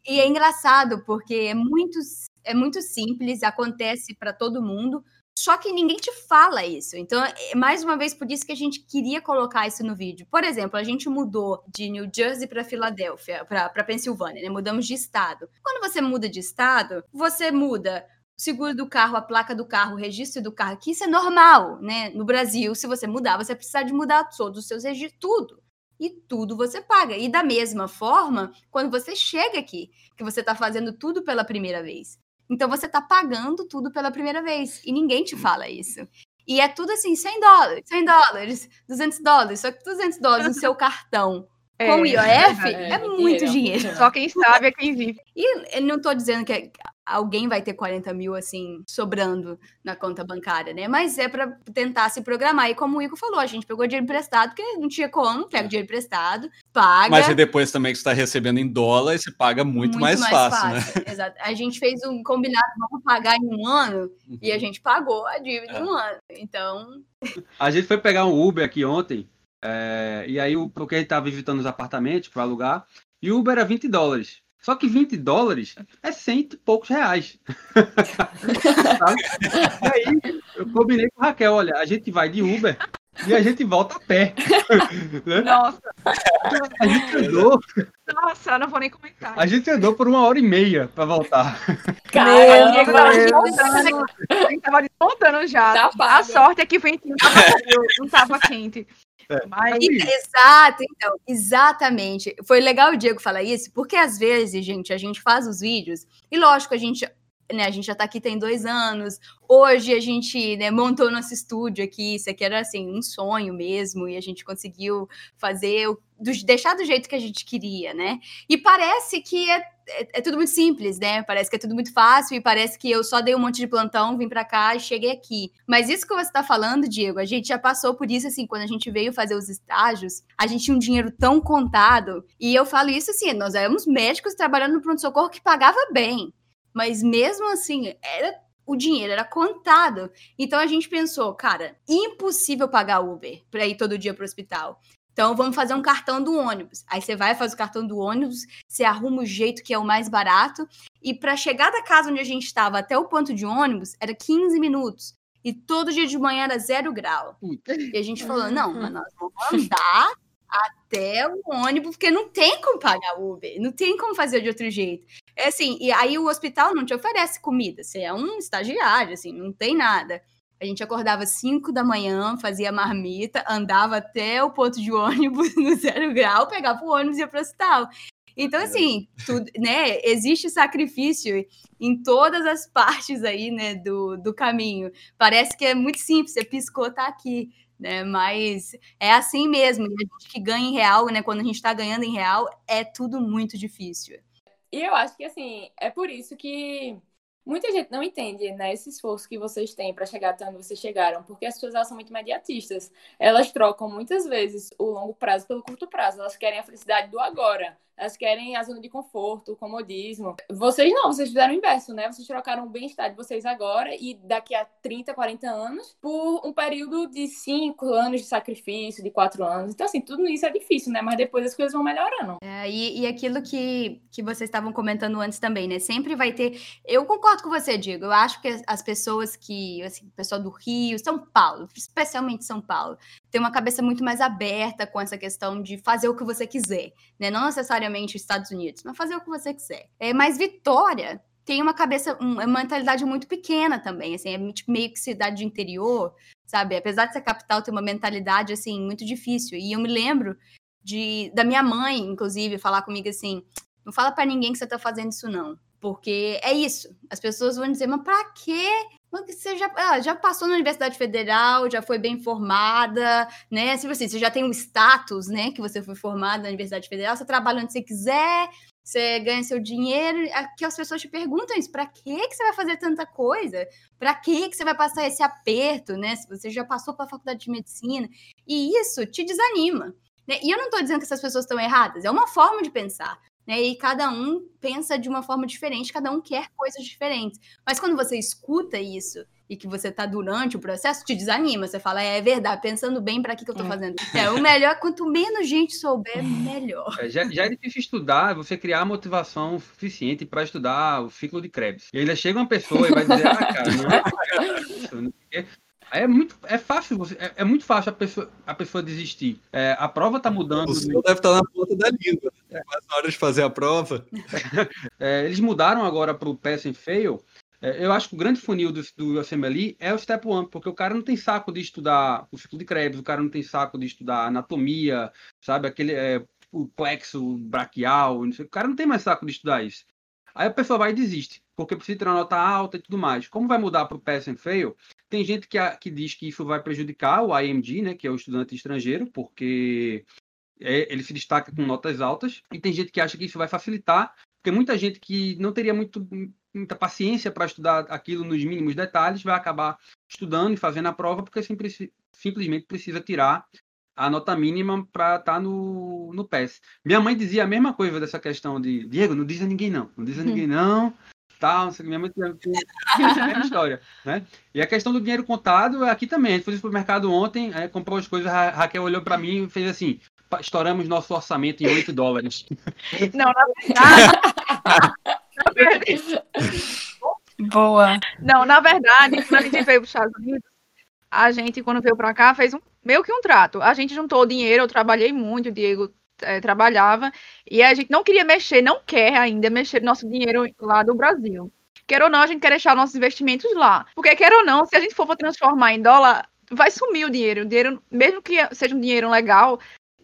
E é engraçado, porque é muito, é muito simples, acontece para todo mundo. Só que ninguém te fala isso. Então, é mais uma vez por isso que a gente queria colocar isso no vídeo. Por exemplo, a gente mudou de New Jersey para Filadélfia, para Pensilvânia, né? Mudamos de estado. Quando você muda de estado, você muda seguro do carro, a placa do carro, o registro do carro, que isso é normal, né? No Brasil, se você mudar, você precisa de mudar todos os seus registros, tudo. E tudo você paga. E da mesma forma, quando você chega aqui, que você está fazendo tudo pela primeira vez. Então você está pagando tudo pela primeira vez. E ninguém te fala isso. E é tudo assim, 100 dólares, 100 dólares, 200 dólares. Só que 200 dólares no seu cartão com o IOF é, é, é muito dinheiro. dinheiro. Só quem sabe é quem vive. E não tô dizendo que alguém vai ter 40 mil, assim, sobrando na conta bancária, né? Mas é para tentar se programar. E como o Igor falou, a gente pegou dinheiro emprestado, porque não tinha como, pega dinheiro emprestado, paga. Mas e depois também que você está recebendo em dólar, você paga muito, mais, fácil, né? Exato. A gente fez um combinado, vamos pagar em um ano, e a gente pagou a dívida em um ano. Então, A gente foi pegar um Uber aqui ontem, é, e aí o porque a gente tava visitando os apartamentos para alugar, e o Uber era 20 dólares. Só que 20 dólares é cento e poucos reais. E aí eu combinei com a Raquel, olha, a gente vai de Uber e a gente volta a pé. né? Nossa, A gente andou, nossa, não vou nem comentar. a gente andou por uma hora e meia pra voltar. Caramba, Diego tava desmontando, a gente tava desmontando já. Tá a sorte é que o ventinho tava não tava quente. Mas E- Exato, então, exatamente. Foi legal o Diego falar isso, porque às vezes, gente, a gente faz os vídeos, e lógico, a gente, né, a gente já tá aqui tem dois anos, hoje a gente né, montou nosso estúdio aqui, isso aqui era assim, um sonho mesmo, e a gente conseguiu fazer, o- do- deixar do jeito que a gente queria, né? E parece que é, é- é tudo muito simples, né? Parece que é tudo muito fácil, e parece que eu só dei um monte de plantão, vim pra cá e cheguei aqui. Mas isso que você tá falando, Diego, a gente já passou por isso, assim, quando a gente veio fazer os estágios, a gente tinha um dinheiro tão contado, e eu falo isso assim, nós éramos médicos trabalhando no pronto-socorro que pagava bem, mas mesmo assim, era o dinheiro era contado. Então a gente pensou, cara, impossível pagar Uber para ir todo dia pro hospital. Então vamos fazer um cartão do ônibus. Aí você vai fazer o cartão do ônibus, você arruma o jeito que é o mais barato, e para chegar da casa onde a gente estava até o ponto de ônibus era 15 minutos. E todo dia de manhã era zero grau. E a gente falou: não, mas nós vamos andar até o ônibus, porque não tem como pagar Uber, não tem como fazer de outro jeito. É assim, e aí o hospital não te oferece comida, você é um estagiário, assim, não tem nada. A gente acordava 5 da manhã, fazia marmita, andava até o ponto de ônibus no zero grau, pegava o ônibus e ia para o hospital. Então, assim, tudo, né, existe sacrifício em todas as partes aí, né, do, do caminho. Parece que é muito simples, você piscou, tá aqui, né, mas é assim mesmo. E a gente que ganha em real, né, quando a gente tá ganhando em real, é tudo muito difícil. E eu acho que, assim, é por isso que muita gente não entende, né, esse esforço que vocês têm para chegar até onde vocês chegaram, porque as pessoas elas são muito imediatistas. Elas trocam muitas vezes o longo prazo pelo curto prazo. Elas querem a felicidade do agora. Elas querem a zona de conforto, o comodismo. Vocês não, vocês fizeram o inverso, né? Vocês trocaram o bem-estar de vocês agora e daqui a 30, 40 anos por um período de 5 anos de sacrifício, de 4 anos. Então, assim, tudo isso é difícil, né? Mas depois as coisas vão melhorando. É, e, e aquilo que, que vocês estavam comentando antes também, né? Sempre vai ter. Eu concordo com você, Diego. Eu acho que as, as pessoas que, assim, o pessoal do Rio, São Paulo, especialmente São Paulo, tem uma cabeça muito mais aberta com essa questão de fazer o que você quiser, né? Não necessariamente os Estados Unidos, mas fazer o que você quiser. É, mas Vitória tem uma cabeça, um- uma mentalidade muito pequena também, assim, é meio que cidade de interior, sabe? Apesar de ser capital, tem uma mentalidade, assim, muito difícil. E eu me lembro de, da minha mãe, inclusive, falar comigo assim: não fala pra ninguém que você tá fazendo isso, não. Porque é isso. As pessoas vão dizer, mas pra quê? Você já, ah, já passou na Universidade Federal, já foi bem formada, né? Tipo assim, você já tem um status, né? Que você foi formada na Universidade Federal, você trabalha onde você quiser, você ganha seu dinheiro. Aqui as pessoas te perguntam isso: pra que que você vai fazer tanta coisa? Pra que que você vai passar esse aperto, né? Se você já passou pela faculdade de medicina. E isso te desanima. Né? E eu não estou dizendo que essas pessoas estão erradas, é uma forma de pensar. Né? E cada um pensa de uma forma diferente, cada um quer coisas diferentes. Mas quando você escuta isso e que você está durante o processo, te desanima. Você fala, é, verdade, pensando bem, para que, que eu estou É. fazendo? É, o melhor, quanto menos gente souber, melhor. É, já, já é difícil estudar, você criar motivação suficiente para estudar o ciclo de Krebs. E ainda chega uma pessoa e vai dizer, ah, cara, não é isso, não sei o quê. Aí é muito, é fácil, você, é, é muito fácil a pessoa, a pessoa desistir. É, a prova tá mudando. O seu deve estar na ponta da língua. É quase na hora de fazer a prova. É, eles mudaram agora para o Pass and Fail. É, eu acho que o grande funil do, do USMLE é o Step One, porque o cara não tem saco de estudar o ciclo de Krebs, o cara não tem saco de estudar anatomia, sabe? Aquele é, o plexo braquial, não sei, o cara não tem mais saco de estudar isso. Aí a pessoa vai e desiste, porque precisa ter uma nota alta e tudo mais. Como vai mudar para o Pass and Fail, tem gente que, que diz que isso vai prejudicar o IMG, né, que é o estudante estrangeiro, porque é, ele se destaca com notas altas, e tem gente que acha que isso vai facilitar, porque muita gente que não teria muito, muita paciência para estudar aquilo nos mínimos detalhes vai acabar estudando e fazendo a prova, porque simples- simplesmente precisa tirar a nota mínima para estar no, no PES. Minha mãe dizia a mesma coisa dessa questão de Diego, não diz a ninguém não, não diz a ninguém não, tal, não sei o que. minha mãe história, né? E a questão do dinheiro contado é aqui também. A gente foi pro mercado ontem, é, comprou as coisas, a Raquel olhou para mim e fez assim: "Pa- estouramos nosso orçamento em 8 dólares. Não, na verdade. na verdade- Boa. não, na verdade, quando a gente veio para os Estados Unidos, a gente, quando veio para cá, fez um meio que um trato. A gente juntou dinheiro, eu trabalhei muito, o Diego é, trabalhava, e a gente não queria mexer, não quer ainda mexer nosso dinheiro lá do Brasil. Quer ou não, a gente quer deixar nossos investimentos lá. Porque, quer ou não, se a gente for transformar em dólar, vai sumir o dinheiro. O dinheiro, mesmo que seja um dinheiro legal,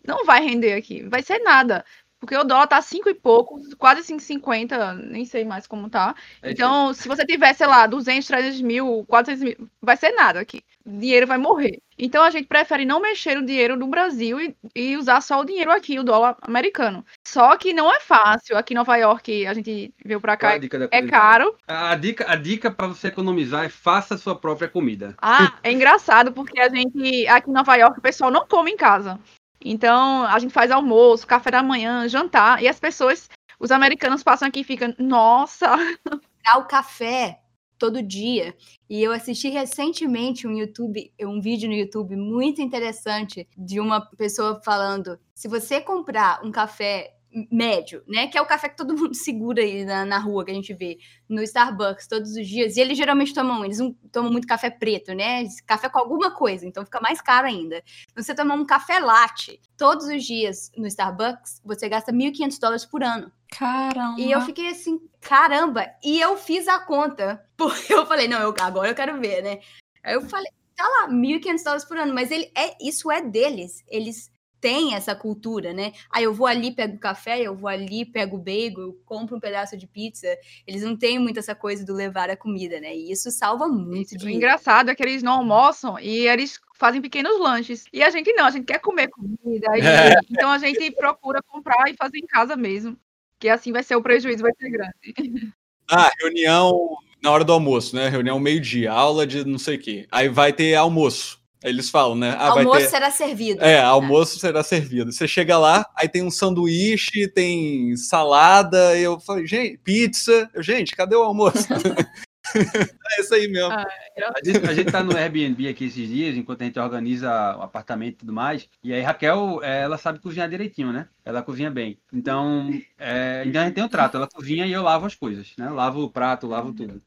não vai render aqui. Vai ser nada. Porque o dólar tá 5 e pouco, quase 5,50, nem sei mais como tá. É então, se você tiver, sei lá, 200, 300 mil, 400 mil, vai ser nada aqui. O dinheiro vai morrer. Então, a gente prefere não mexer no dinheiro do Brasil e, e usar só o dinheiro aqui, o dólar americano. Só que não é fácil. Aqui em Nova York, a gente veio pra cá, é caro. A dica, a dica para você economizar é faça a sua própria comida. Ah, é engraçado, porque a gente, aqui em Nova York, o pessoal não come em casa. Então, a gente faz almoço, café da manhã, jantar, e as pessoas, os americanos passam aqui e ficam, nossa! Dá o café todo dia. E eu assisti recentemente um YouTube, um vídeo no YouTube muito interessante de uma pessoa falando: se você comprar um café médio, né? Que é o café que todo mundo segura aí na, na rua, que a gente vê no Starbucks todos os dias. E eles geralmente tomam, eles não tomam muito café preto, né? Café com alguma coisa, então fica mais caro ainda. Você tomar um café latte todos os dias no Starbucks, você gasta 1.500 dólares por ano. Caramba. E eu fiquei assim, caramba. E eu fiz a conta, porque eu falei, não, eu, agora eu quero ver, né? Aí eu falei, tá lá, 1.500 dólares por ano, mas ele é, isso é deles. Eles tem essa cultura, né? Aí eu vou ali, pego café, eu vou ali, pego bagel, eu compro um pedaço de pizza. Eles não têm muito essa coisa do levar a comida, né? E isso salva muito dinheiro. O engraçado é que eles não almoçam e eles fazem pequenos lanches. E a gente não, a gente quer comer comida. E, é. Então a gente procura comprar e fazer em casa mesmo. Que assim vai ser o prejuízo, vai ser grande. Ah, reunião na hora do almoço, né? Reunião meio-dia, aula de não sei o quê. Aí vai ter almoço. Eles falam, né? Ah, almoço ter... será servido. É, almoço será servido. Você chega lá, aí tem um sanduíche, tem salada, e eu falei, gente, pizza. Eu, gente, cadê o almoço? é isso aí mesmo. Ah, a, gente, a gente tá no Airbnb aqui esses dias, enquanto a gente organiza o apartamento e tudo mais. E aí, Raquel, é, ela sabe cozinhar direitinho, né? Ela cozinha bem. Então, é, então a gente tem um trato. Ela cozinha e eu lavo as coisas, né? Eu lavo o prato, lavo tudo.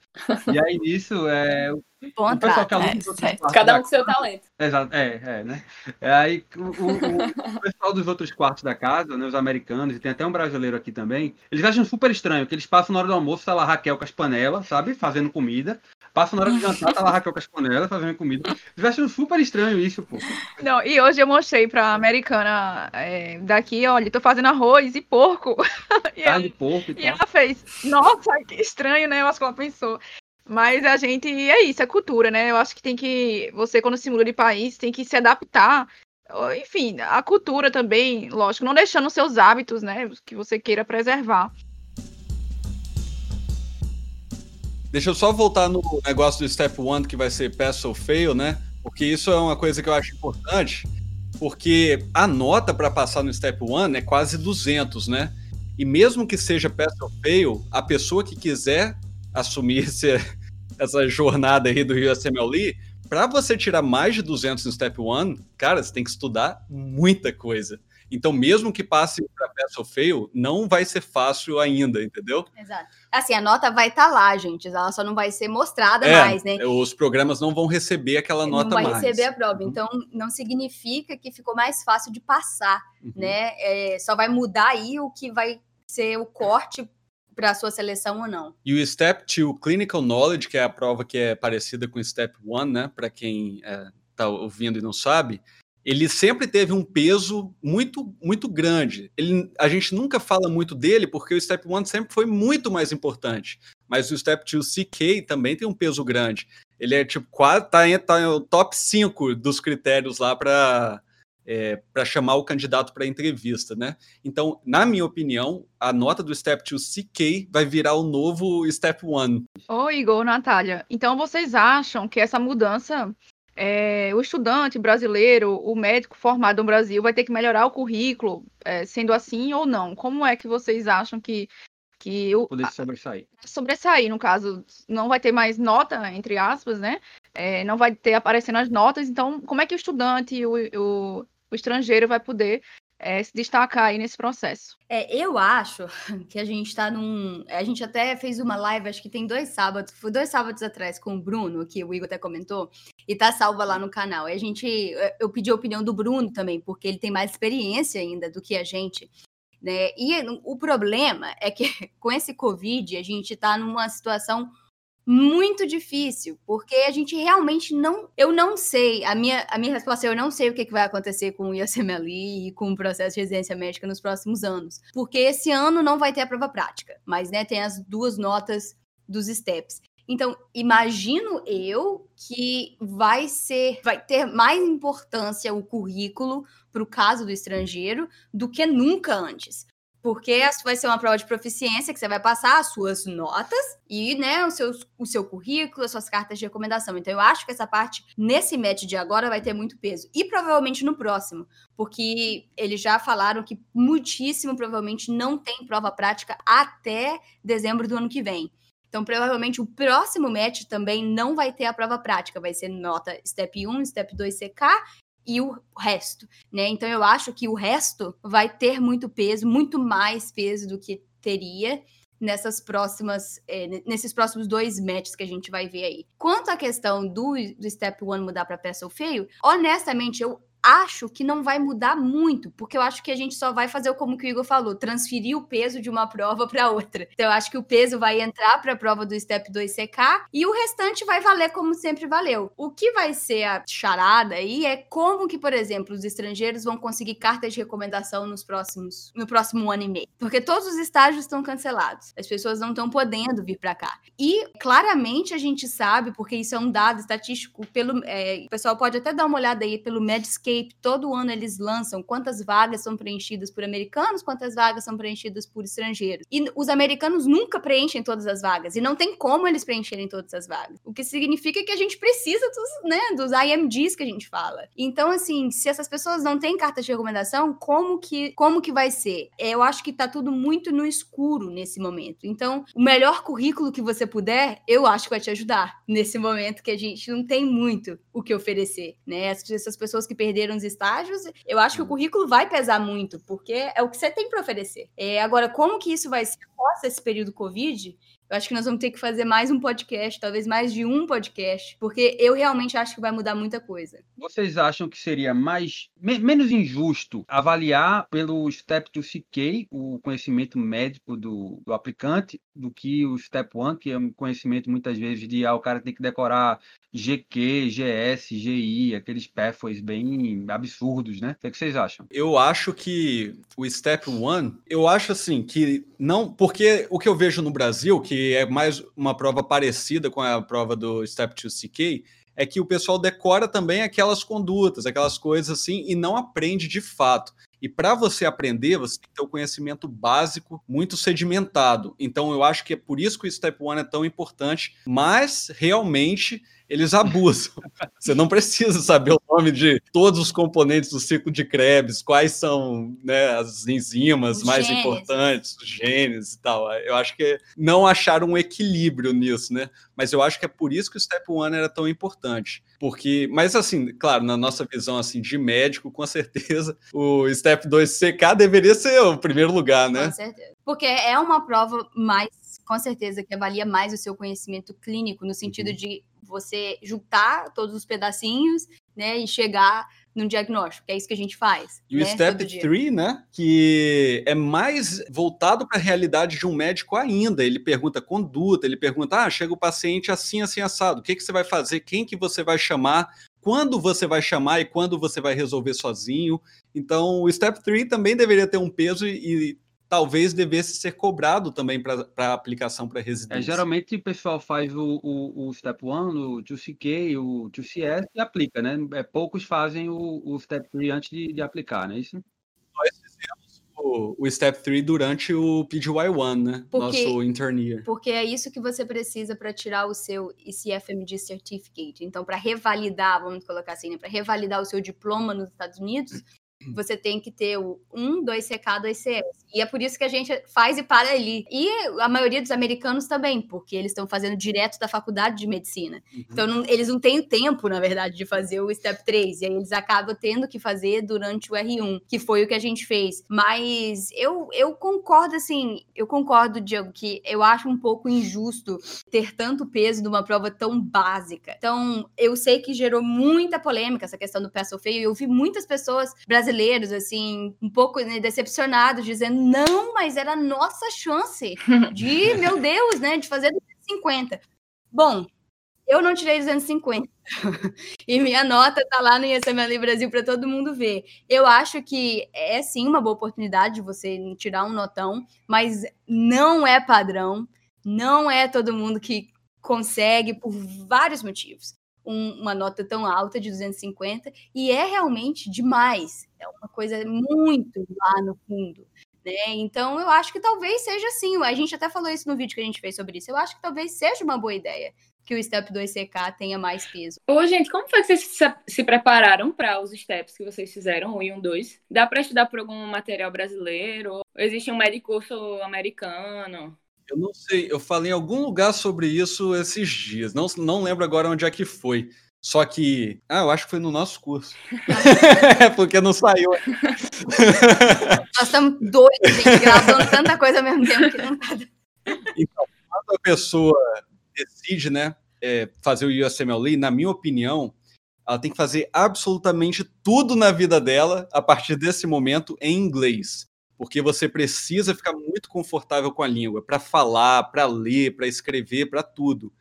E aí, nisso, é, Bom o pessoal que aluga é, Cada um com seu talento. Exato, é, é, né? É, aí o, o, o, pessoal dos outros quartos da casa, né, os americanos, e tem até um brasileiro aqui também, eles acham super estranho, que eles passam na hora do almoço, tá lá Raquel com as panelas, sabe? Fazendo comida. Passam na hora de jantar, tá lá Raquel com as panelas, fazendo comida. Eles acham super estranho isso, pô. Não, e hoje eu mostrei pra americana é, daqui, olha, tô fazendo arroz e porco. e, Carne de porco e, e ela fez, nossa, que estranho, né? Eu acho que ela pensou. Mas a gente é isso, é cultura, né? Eu acho que tem que. Você, quando se muda de país, tem que se adaptar. Enfim, a cultura também, lógico, não deixando seus hábitos, né? Que você queira preservar. Deixa eu só voltar no negócio do Step One, que vai ser Pass or Fail, né? Porque isso é uma coisa que eu acho importante, porque a nota para passar no Step One é quase 200, né? E mesmo que seja Pass or Fail, a pessoa que quiser assumir esse, essa jornada aí do USMLE, para você tirar mais de 200 no Step 1, cara, você tem que estudar muita coisa. Então, mesmo que passe para Pass ou Fail, não vai ser fácil ainda, entendeu? Exato. Assim, a nota vai estar tá lá, gente. Ela só não vai ser mostrada é, mais, né? Os programas não vão receber aquela nota mais. Não vai receber a prova. Uhum. Então, não significa que ficou mais fácil de passar, uhum. né? É, só vai mudar aí o que vai ser o corte para a sua seleção ou não. E o Step 2 Clinical Knowledge, que é a prova que é parecida com o Step 1, né, para quem está é, ouvindo e não sabe, ele sempre teve um peso muito muito grande. Ele, a gente nunca fala muito dele porque o Step 1 sempre foi muito mais importante. Mas o Step 2 CK também tem um peso grande. Ele é tipo quase tá, tá no top 5 dos critérios lá para é, para chamar o candidato para entrevista, né? Então, na minha opinião, a nota do Step 2 CK vai virar o novo Step 1. Ô, Igor, Natália, então vocês acham que essa mudança, é, o estudante brasileiro, o médico formado no Brasil, vai ter que melhorar o currículo, é, sendo assim ou não? Como é que vocês acham que que o poder sobressair. Sobressair, no caso, não vai ter mais nota, entre aspas, né? É, não vai ter aparecendo as notas, então como é que o estudante, o, o, o estrangeiro vai poder é, se destacar aí nesse processo? É, eu acho que a gente está num. A gente até fez uma live, acho que tem dois sábados, foi dois sábados atrás com o Bruno, que o Igor até comentou, e tá salva lá no canal. E a gente. Eu pedi a opinião do Bruno também, porque ele tem mais experiência ainda do que a gente. Né? E o problema é que com esse Covid a gente está numa situação muito difícil, porque a gente realmente não. Eu não sei. A minha, a minha resposta é: eu não sei o que, que vai acontecer com o IACMLI e com o processo de residência médica nos próximos anos. Porque esse ano não vai ter a prova prática, mas né, tem as duas notas dos STEPs. Então, imagino eu que vai ser, vai ter mais importância o currículo para o caso do estrangeiro do que nunca antes porque vai ser uma prova de proficiência que você vai passar as suas notas e, né, o seu, o seu currículo, as suas cartas de recomendação. Então, eu acho que essa parte, nesse match de agora, vai ter muito peso. E provavelmente no próximo, porque eles já falaram que muitíssimo provavelmente não tem prova prática até dezembro do ano que vem. Então, provavelmente o próximo match também não vai ter a prova prática, vai ser nota Step 1, Step 2 CK e o resto, né? Então eu acho que o resto vai ter muito peso, muito mais peso do que teria nessas próximas, é, nesses próximos dois matches que a gente vai ver aí. Quanto à questão do, do Step One mudar para peça ou feio, honestamente eu acho que não vai mudar muito, porque eu acho que a gente só vai fazer como que o Igor falou, transferir o peso de uma prova para outra. Então eu acho que o peso vai entrar para a prova do Step 2 CK e o restante vai valer como sempre valeu. O que vai ser a charada aí é como que, por exemplo, os estrangeiros vão conseguir cartas de recomendação nos próximos no próximo ano e meio, porque todos os estágios estão cancelados. As pessoas não estão podendo vir para cá. E claramente a gente sabe, porque isso é um dado estatístico pelo é, o pessoal pode até dar uma olhada aí pelo Medscape Todo ano eles lançam quantas vagas são preenchidas por americanos, quantas vagas são preenchidas por estrangeiros. E os americanos nunca preenchem todas as vagas, e não tem como eles preencherem todas as vagas. O que significa que a gente precisa dos, né, dos IMDs que a gente fala. Então, assim, se essas pessoas não têm carta de recomendação, como que, como que vai ser? Eu acho que tá tudo muito no escuro nesse momento. Então, o melhor currículo que você puder, eu acho que vai te ajudar nesse momento que a gente não tem muito o que oferecer, né? Essas pessoas que perderam perderam os estágios, eu acho que o currículo vai pesar muito, porque é o que você tem para oferecer. É, agora, como que isso vai ser após esse período Covid? Eu acho que nós vamos ter que fazer mais um podcast, talvez mais de um podcast, porque eu realmente acho que vai mudar muita coisa. Vocês acham que seria mais me, menos injusto avaliar pelo Step 2 CK o conhecimento médico do, do aplicante do que o Step 1, que é um conhecimento muitas vezes de ah, o cara tem que decorar GQ, GS, GI, aqueles pathways bem absurdos, né? O que, é que vocês acham? Eu acho que o Step 1, eu acho assim que não, porque o que eu vejo no Brasil, que é mais uma prova parecida com a prova do Step 2 CK, é que o pessoal decora também aquelas condutas, aquelas coisas assim, e não aprende de fato. E para você aprender, você tem que ter o um conhecimento básico muito sedimentado. Então, eu acho que é por isso que o Step 1 é tão importante, mas realmente eles abusam. Você não precisa saber o nome de todos os componentes do ciclo de Krebs, quais são né, as enzimas os mais genes. importantes, os genes e tal. Eu acho que não acharam um equilíbrio nisso, né? Mas eu acho que é por isso que o Step 1 era tão importante. Porque, mas assim, claro, na nossa visão assim de médico, com certeza, o Step 2 CK deveria ser o primeiro lugar, né? Com certeza. Porque é uma prova mais com certeza que avalia mais o seu conhecimento clínico, no sentido uhum. de você juntar todos os pedacinhos, né, e chegar num diagnóstico, que é isso que a gente faz. E né, o Step 3, né, que é mais voltado para a realidade de um médico ainda. Ele pergunta conduta, ele pergunta, ah, chega o paciente assim, assim, assado, o que, que você vai fazer, quem que você vai chamar, quando você vai chamar e quando você vai resolver sozinho. Então, o Step 3 também deveria ter um peso e, talvez devesse ser cobrado também para aplicação para residência. É, geralmente o pessoal faz o, o, o Step 1, o 2CK, o 2CS e aplica, né? É, poucos fazem o, o Step 3 antes de, de aplicar, não é isso? Nós fizemos o, o Step 3 durante o PGY1, né? Porque, Nosso internia. Porque é isso que você precisa para tirar o seu ICFMG Certificate. Então, para revalidar, vamos colocar assim, né? para revalidar o seu diploma nos Estados Unidos, você tem que ter o 1, 2CK, 2CS. E é por isso que a gente faz e para ali. E a maioria dos americanos também, porque eles estão fazendo direto da faculdade de medicina. Uhum. Então, não, eles não têm tempo, na verdade, de fazer o Step 3. E aí eles acabam tendo que fazer durante o R1, que foi o que a gente fez. Mas eu, eu concordo, assim, eu concordo, Diego, que eu acho um pouco injusto ter tanto peso numa prova tão básica. Então, eu sei que gerou muita polêmica essa questão do ou feio. Eu vi muitas pessoas brasileiros, assim, um pouco né, decepcionados, dizendo não, mas era a nossa chance de, meu Deus, né, de fazer 250. Bom, eu não tirei 250. e minha nota tá lá no ISML Brasil para todo mundo ver. Eu acho que é sim uma boa oportunidade de você tirar um notão, mas não é padrão, não é todo mundo que consegue por vários motivos um, uma nota tão alta de 250 e é realmente demais. É uma coisa muito lá no fundo. Né? Então, eu acho que talvez seja assim. A gente até falou isso no vídeo que a gente fez sobre isso. Eu acho que talvez seja uma boa ideia que o Step 2CK tenha mais peso. Ô, gente, como foi que vocês se, se prepararam para os steps que vocês fizeram, um e um dois? Dá para estudar por algum material brasileiro? Ou existe um médico americano? Eu não sei, eu falei em algum lugar sobre isso esses dias. Não, não lembro agora onde é que foi. Só que. Ah, eu acho que foi no nosso curso. Porque não saiu. Nós estamos doidos, gente, gravando tanta coisa ao mesmo tempo que não tá. Então, quando a pessoa decide, né, é, fazer o USMLE, na minha opinião, ela tem que fazer absolutamente tudo na vida dela a partir desse momento em inglês porque você precisa ficar muito confortável com a língua para falar, para ler, para escrever, para tudo.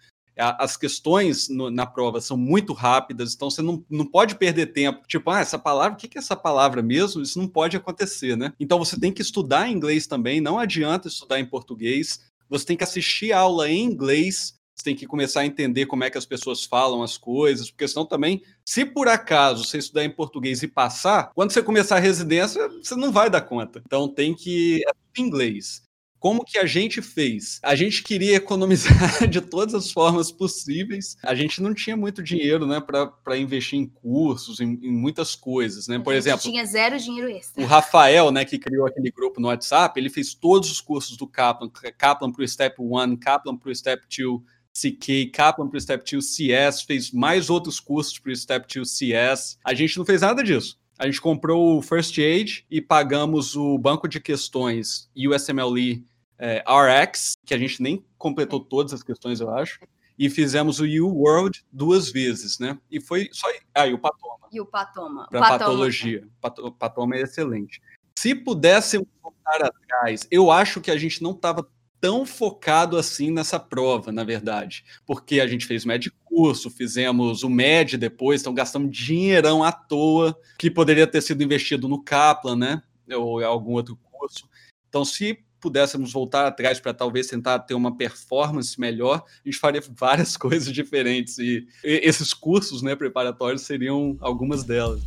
As questões no, na prova são muito rápidas, então você não, não pode perder tempo. Tipo, ah, essa palavra, o que é essa palavra mesmo? Isso não pode acontecer, né? Então você tem que estudar inglês também, não adianta estudar em português. Você tem que assistir aula em inglês você tem que começar a entender como é que as pessoas falam as coisas, porque senão também, se por acaso você estudar em português e passar, quando você começar a residência, você não vai dar conta. Então tem que é tudo inglês. Como que a gente fez? A gente queria economizar de todas as formas possíveis. A gente não tinha muito dinheiro, né, para investir em cursos, em, em, muitas coisas, né? Por exemplo, tinha zero dinheiro extra. O Rafael, né, que criou aquele grupo no WhatsApp, ele fez todos os cursos do Kaplan, Kaplan para o Step 1, Kaplan para o Step 2, CK, Kaplan para o Step 2 CS, fez mais outros cursos para o Step 2 CS. A gente não fez nada disso. A gente comprou o First Aid e pagamos o banco de questões USMLE é, RX, que a gente nem completou todas as questões, eu acho. E fizemos o U World duas vezes, né? E foi só. Ah, e o Patoma. E o Patoma. Para patologia. O Patoma é excelente. Se pudéssemos voltar atrás, eu acho que a gente não estava tão focado assim nessa prova, na verdade. Porque a gente fez o MED curso, fizemos o MED depois, então gastamos dinheirão à toa, que poderia ter sido investido no Kaplan, né? Ou em algum outro curso. Então, se pudéssemos voltar atrás para talvez tentar ter uma performance melhor, a gente faria várias coisas diferentes. E esses cursos né, preparatórios seriam algumas delas.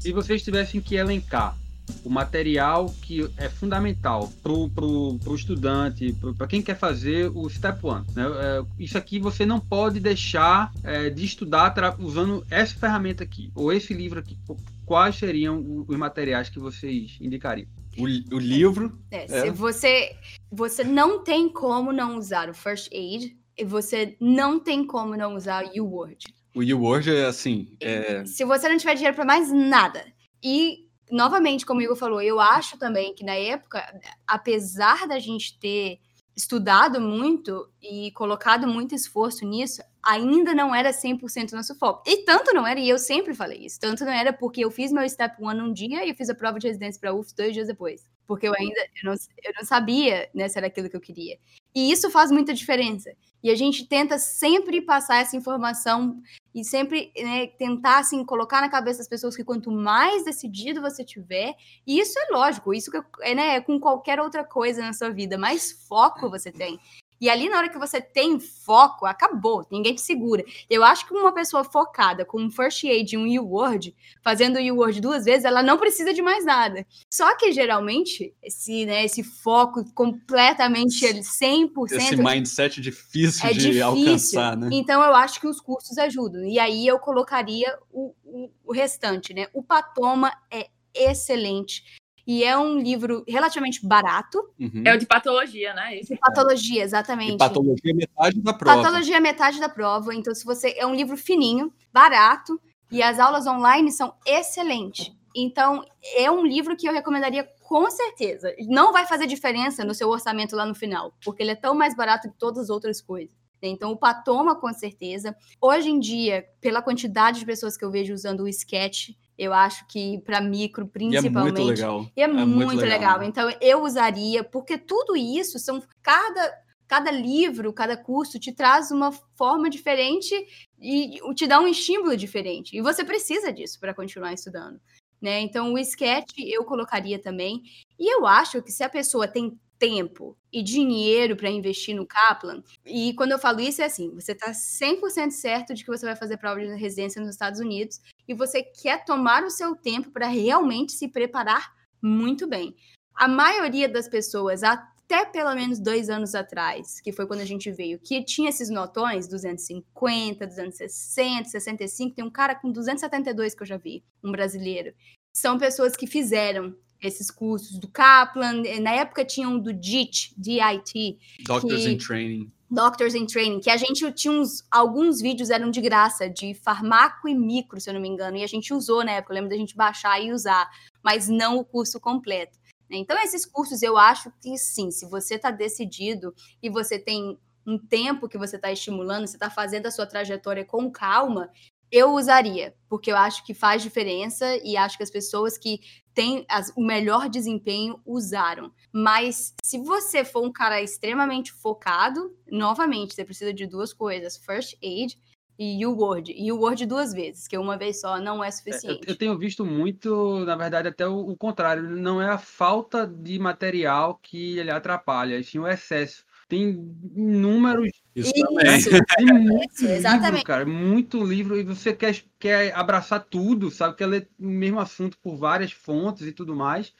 Se vocês tivessem que elencar o material que é fundamental para o estudante, para quem quer fazer o Step One. Né? É, isso aqui você não pode deixar é, de estudar usando essa ferramenta aqui, ou esse livro aqui. Quais seriam os materiais que vocês indicariam? O, o livro. É, é. Você, você não tem como não usar o First Aid e você não tem como não usar o U-Word. O U-Word é assim. É... Se você não tiver dinheiro para mais nada e novamente, como o Igor falou, eu acho também que na época, apesar da gente ter estudado muito e colocado muito esforço nisso, ainda não era 100% nosso foco. E tanto não era, e eu sempre falei isso, tanto não era porque eu fiz meu Step 1 um dia e eu fiz a prova de residência para UF dois dias depois. Porque eu ainda eu não, eu não sabia né, se era aquilo que eu queria. E isso faz muita diferença. E a gente tenta sempre passar essa informação e sempre né, tentar assim colocar na cabeça das pessoas que quanto mais decidido você tiver, e isso é lógico, isso é, né, com qualquer outra coisa na sua vida, mais foco você tem. E ali, na hora que você tem foco, acabou, ninguém te segura. Eu acho que uma pessoa focada com um First Aid e um U-Word, fazendo o U-Word duas vezes, ela não precisa de mais nada. Só que, geralmente, esse, né, esse foco completamente 100%... Esse mindset difícil é de difícil. alcançar, né? Então, eu acho que os cursos ajudam. E aí, eu colocaria o, o, o restante, né? O Patoma é excelente. E é um livro relativamente barato. Uhum. É o de patologia, né? Esse. De patologia, exatamente. E patologia é metade da prova. Patologia é metade da prova. Então, se você. É um livro fininho, barato, e as aulas online são excelentes. Então, é um livro que eu recomendaria com certeza. Não vai fazer diferença no seu orçamento lá no final, porque ele é tão mais barato que todas as outras coisas. Então, o Patoma, com certeza. Hoje em dia, pela quantidade de pessoas que eu vejo usando o Sketch, eu acho que para micro, principalmente. E é muito legal. E é, é muito, muito legal. legal. Então, eu usaria, porque tudo isso são. Cada, cada livro, cada curso te traz uma forma diferente e te dá um estímulo diferente. E você precisa disso para continuar estudando. Né? Então, o sketch eu colocaria também. E eu acho que se a pessoa tem tempo e dinheiro para investir no Kaplan. E quando eu falo isso, é assim: você está 100% certo de que você vai fazer prova de residência nos Estados Unidos e você quer tomar o seu tempo para realmente se preparar muito bem. A maioria das pessoas, até pelo menos dois anos atrás, que foi quando a gente veio, que tinha esses notões, 250, 260, 65, tem um cara com 272 que eu já vi, um brasileiro. São pessoas que fizeram esses cursos do Kaplan. Eh, na época tinha um do DIT, DIT. Doctors que, in Training. Doctors in Training, que a gente tinha uns, alguns vídeos eram de graça, de farmaco e micro, se eu não me engano, e a gente usou na época, eu lembro da gente baixar e usar, mas não o curso completo. Né? Então, esses cursos eu acho que sim, se você está decidido e você tem um tempo que você está estimulando, você está fazendo a sua trajetória com calma, eu usaria, porque eu acho que faz diferença e acho que as pessoas que têm as, o melhor desempenho usaram. Mas se você for um cara extremamente focado, novamente, você precisa de duas coisas: first aid e o Word. E o Word duas vezes, que uma vez só não é suficiente. Eu, eu tenho visto muito, na verdade, até o, o, contrário. Não é a falta de material que ele atrapalha, e sim o excesso. Tem inúmeros isso, isso. Tem muito isso, exatamente. livro, cara. Muito livro. E você quer, quer abraçar tudo, sabe? Quer ler o mesmo assunto por várias fontes e tudo mais.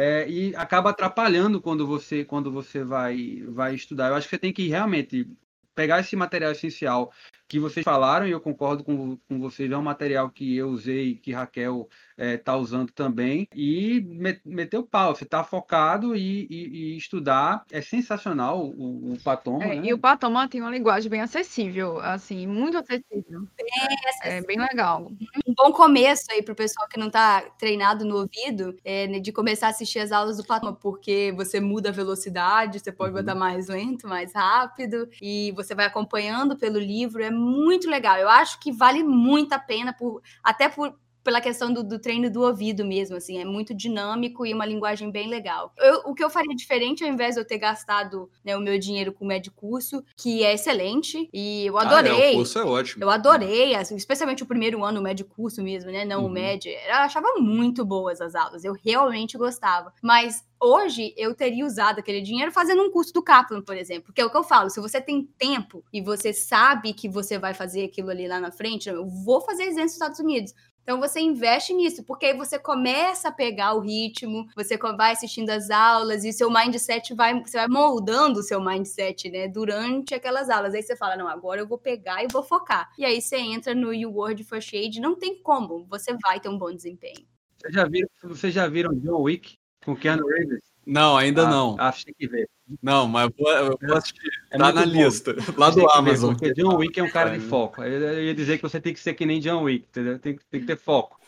É, e acaba atrapalhando quando você quando você vai vai estudar. Eu acho que você tem que realmente pegar esse material essencial que vocês falaram, e eu concordo com, com vocês, é um material que eu usei, que Raquel está é, usando também, e meter o pau, você está focado e, e, e, estudar, é sensacional o, o Patoma. É, né? E o Patoma tem uma linguagem bem acessível, assim, muito acessível. É, é bem legal. Um bom começo aí para o pessoal que não está treinado no ouvido, é, né, de começar a assistir as aulas do Patoma, porque você muda a velocidade, você pode uhum. botar mais lento, mais rápido, e você vai acompanhando pelo livro, é muito legal. Eu acho que vale muito a pena, por, até por, pela questão do, do, treino do ouvido mesmo, assim, é muito dinâmico e uma linguagem bem legal. Eu, o que eu faria diferente, ao invés de eu ter gastado né, o meu dinheiro com o médio curso, que é excelente, e eu adorei. Ah, é, o curso é ótimo. Eu adorei, assim, especialmente o primeiro ano, o médio curso mesmo, né, não uhum. o médio. Eu achava muito boas as aulas, eu realmente gostava. Mas hoje eu teria usado aquele dinheiro fazendo um curso do Kaplan, por exemplo. Que é o que eu falo, se você tem tempo e você sabe que você vai fazer aquilo ali lá na frente, eu vou fazer residência nos Estados Unidos. Então você investe nisso, porque aí você começa a pegar o ritmo, você vai assistindo as aulas e o seu mindset vai, você vai moldando o seu mindset, né, durante aquelas aulas. Aí você fala, não, agora eu vou pegar e vou focar. E aí você entra no You Word for Shade, não tem como, você vai ter um bom desempenho. Vocês já viram, vocês já viram John Wick? Com Keanu Reeves? Não, ainda ah, não. Acho que tem que ver. Não, mas eu vou, eu vou assistir. É tá na bom. lista. Lá do Amazon. Ver, porque John Wick é um cara de foco. Eu ia dizer que você tem que ser que nem John Wick, entendeu? Tem, tem que ter foco.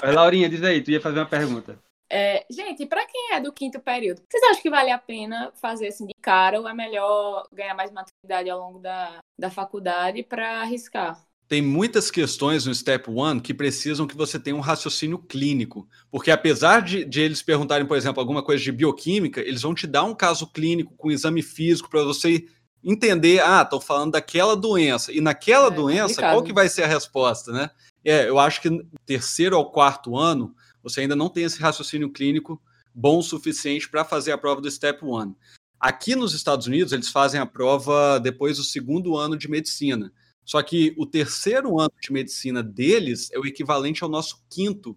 mas, Laurinha, diz aí, tu ia fazer uma pergunta. É, gente, para quem é do quinto período, vocês acham que vale a pena fazer assim de cara ou é melhor ganhar mais maturidade ao longo da, da faculdade para arriscar? Tem muitas questões no Step One que precisam que você tenha um raciocínio clínico. Porque apesar de, de, eles perguntarem, por exemplo, alguma coisa de bioquímica, eles vão te dar um caso clínico com exame físico para você entender, ah, estão falando daquela doença. E naquela é, doença, complicado. qual que vai ser a resposta, né? É, eu acho que terceiro ao quarto ano, você ainda não tem esse raciocínio clínico bom o suficiente para fazer a prova do Step One. Aqui nos Estados Unidos, eles fazem a prova depois do segundo ano de medicina. Só que o terceiro ano de medicina deles é o equivalente ao nosso quinto.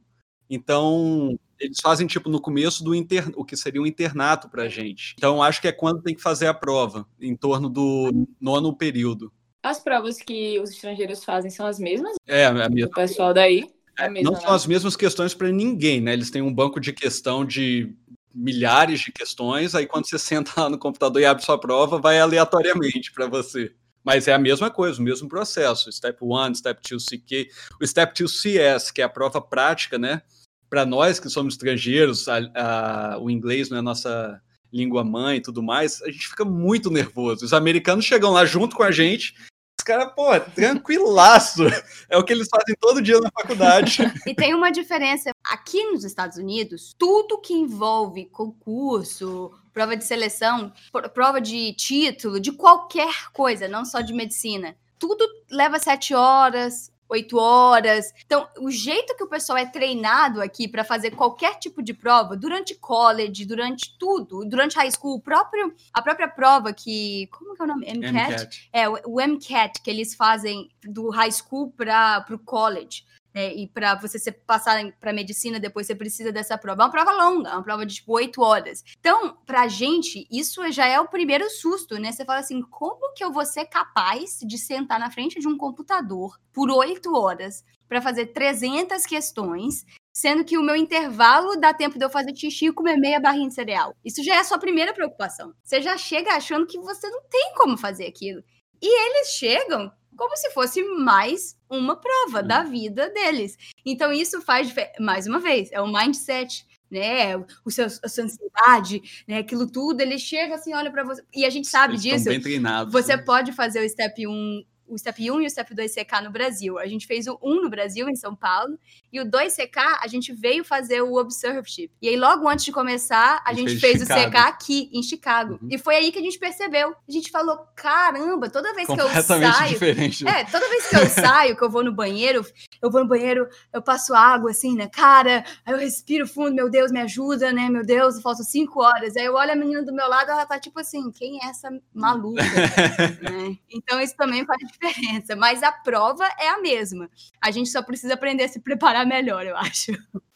Então, eles fazem tipo no começo do inter... o que seria um internato para gente. Então, acho que é quando tem que fazer a prova, em torno do nono período. As provas que os estrangeiros fazem são as mesmas? É, a mesma. O pessoal daí? É mesma, não são as mesmas questões para ninguém, né? Eles têm um banco de questão de milhares de questões, aí quando você senta lá no computador e abre sua prova, vai aleatoriamente para você. Mas é a mesma coisa, o mesmo processo. Step 1, Step 2 CQ, o Step 2 CS, que é a prova prática, né? Para nós que somos estrangeiros, a, a, o inglês não é a nossa língua mãe e tudo mais, a gente fica muito nervoso. Os americanos chegam lá junto com a gente os caras, pô, tranquilaço. É o que eles fazem todo dia na faculdade. e tem uma diferença. Aqui nos Estados Unidos, tudo que envolve concurso, prova de seleção, prova de título, de qualquer coisa, não só de medicina, tudo leva sete horas, oito horas. Então, o jeito que o pessoal é treinado aqui para fazer qualquer tipo de prova, durante college, durante tudo, durante high school, próprio, a própria prova que. Como que é o nome? MCAT? MCAT. É, o, o MCAT que eles fazem do high school para o college. Né, e para você ser, passar para medicina, depois você precisa dessa prova. É uma prova longa, é uma prova de tipo oito horas. Então, para a gente, isso já é o primeiro susto, né? Você fala assim: como que eu vou ser capaz de sentar na frente de um computador por oito horas para fazer 300 questões, sendo que o meu intervalo dá tempo de eu fazer xixi e comer meia barrinha de cereal? Isso já é a sua primeira preocupação. Você já chega achando que você não tem como fazer aquilo. E eles chegam como se fosse mais uma prova da vida deles. Então, isso faz, mais uma vez, é o mindset, né? O seu, a sua ansiedade, né? Aquilo tudo, ele chega assim, olha para você. E a gente sabe Eles disso. Bem treinados, você né? pode fazer o step 1 o Step 1 e o Step 2 CK no Brasil. A gente fez o 1 no Brasil, em São Paulo, e o 2 CK a gente veio fazer o Observership. E aí, logo antes de começar, a, gente fez, o CK aqui, em Chicago. Uhum. E foi aí que a gente percebeu. A gente falou: caramba, toda vez que eu saio. Diferente. É, toda vez que eu saio, que eu vou no banheiro, eu vou no banheiro, eu passo água assim na cara, aí eu respiro fundo, meu Deus, me ajuda, né? Meu Deus, faltam cinco horas. Aí eu olho a menina do meu lado, ela tá tipo assim, quem é essa maluca? né? Então isso também faz diferença, mas a prova é a mesma. A gente só precisa aprender a se preparar melhor, eu acho.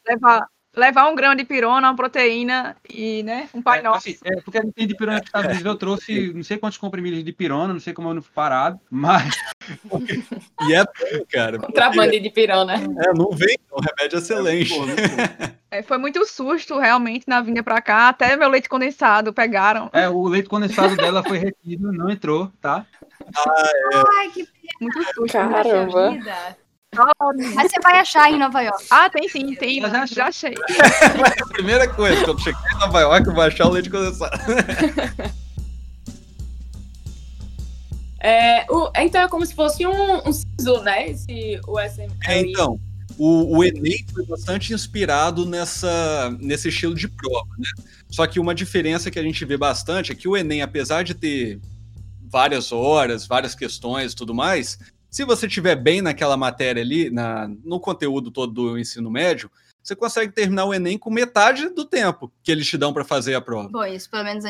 Levar, levar um grão de pirona, uma proteína e, né, um pai é, nosso. Assim, é, porque a gente tem de pirona que Estados Unidos, eu trouxe não sei quantos comprimidos de pirona, não sei como eu não fui parado, mas... e é bom, cara. Contrabando porque... de pirona. É, não vem, é um remédio excelente. É, foi muito susto, realmente, na vinda pra cá, até meu leite condensado pegaram. É, o leite condensado dela foi retido, não entrou, tá? Ah, é. Ai, que muito susto. Caramba. Mas você vai achar em Nova York. Ah, tem sim, tem. Eu já, já achei. a primeira coisa, quando chegar em Nova York, eu vou achar o leite condensado. É, o, então é como se fosse um, um SISU, né? Esse, o SM. É, então. O, o, Enem foi bastante inspirado nessa, nesse estilo de prova, né? Só que uma diferença que a gente vê bastante é que o Enem, apesar de ter várias horas, várias questões e tudo mais, se você estiver bem naquela matéria ali, na, no conteúdo todo do ensino médio, você consegue terminar o Enem com metade do tempo que eles te dão para fazer a prova. Bom, isso pelo menos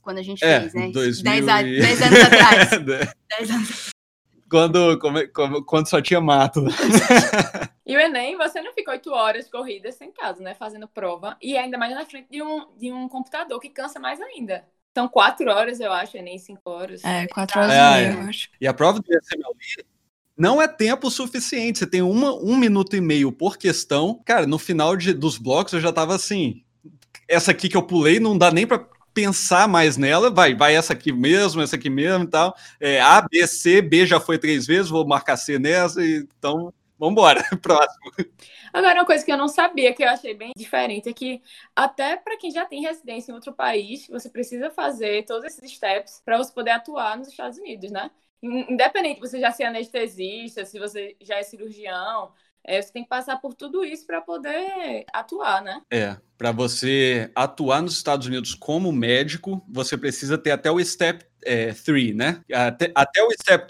quando a gente é, fez, né? 2000 10, e... 10 anos atrás. 10 anos quando, quando só tinha mato. e o Enem, você não fica oito horas corridas sem casa, né? Fazendo prova. E ainda mais na frente de um, de um computador, que cansa mais ainda. São quatro horas, eu acho, nem cinco horas. É, quatro horas é, e meia, eu acho. E a prova do ICMLI não é tempo suficiente. Você tem uma, um minuto e meio por questão. Cara, no final de, dos blocos eu já tava assim. Essa aqui que eu pulei não dá nem para pensar mais nela. Vai, vai essa aqui mesmo, essa aqui mesmo e tal. É, a, B, C, B já foi três vezes, vou marcar C nessa. Então, vambora, próximo. Agora, uma coisa que eu não sabia, que eu achei bem diferente, é que até para quem já tem residência em outro país, você precisa fazer todos esses steps para você poder atuar nos Estados Unidos, né? Independente você já ser anestesista, se você já é cirurgião, É, você tem que passar por tudo isso para poder atuar, né? É, para você atuar nos Estados Unidos como médico, você precisa ter até o Step 3, é, né? Até, até, o Step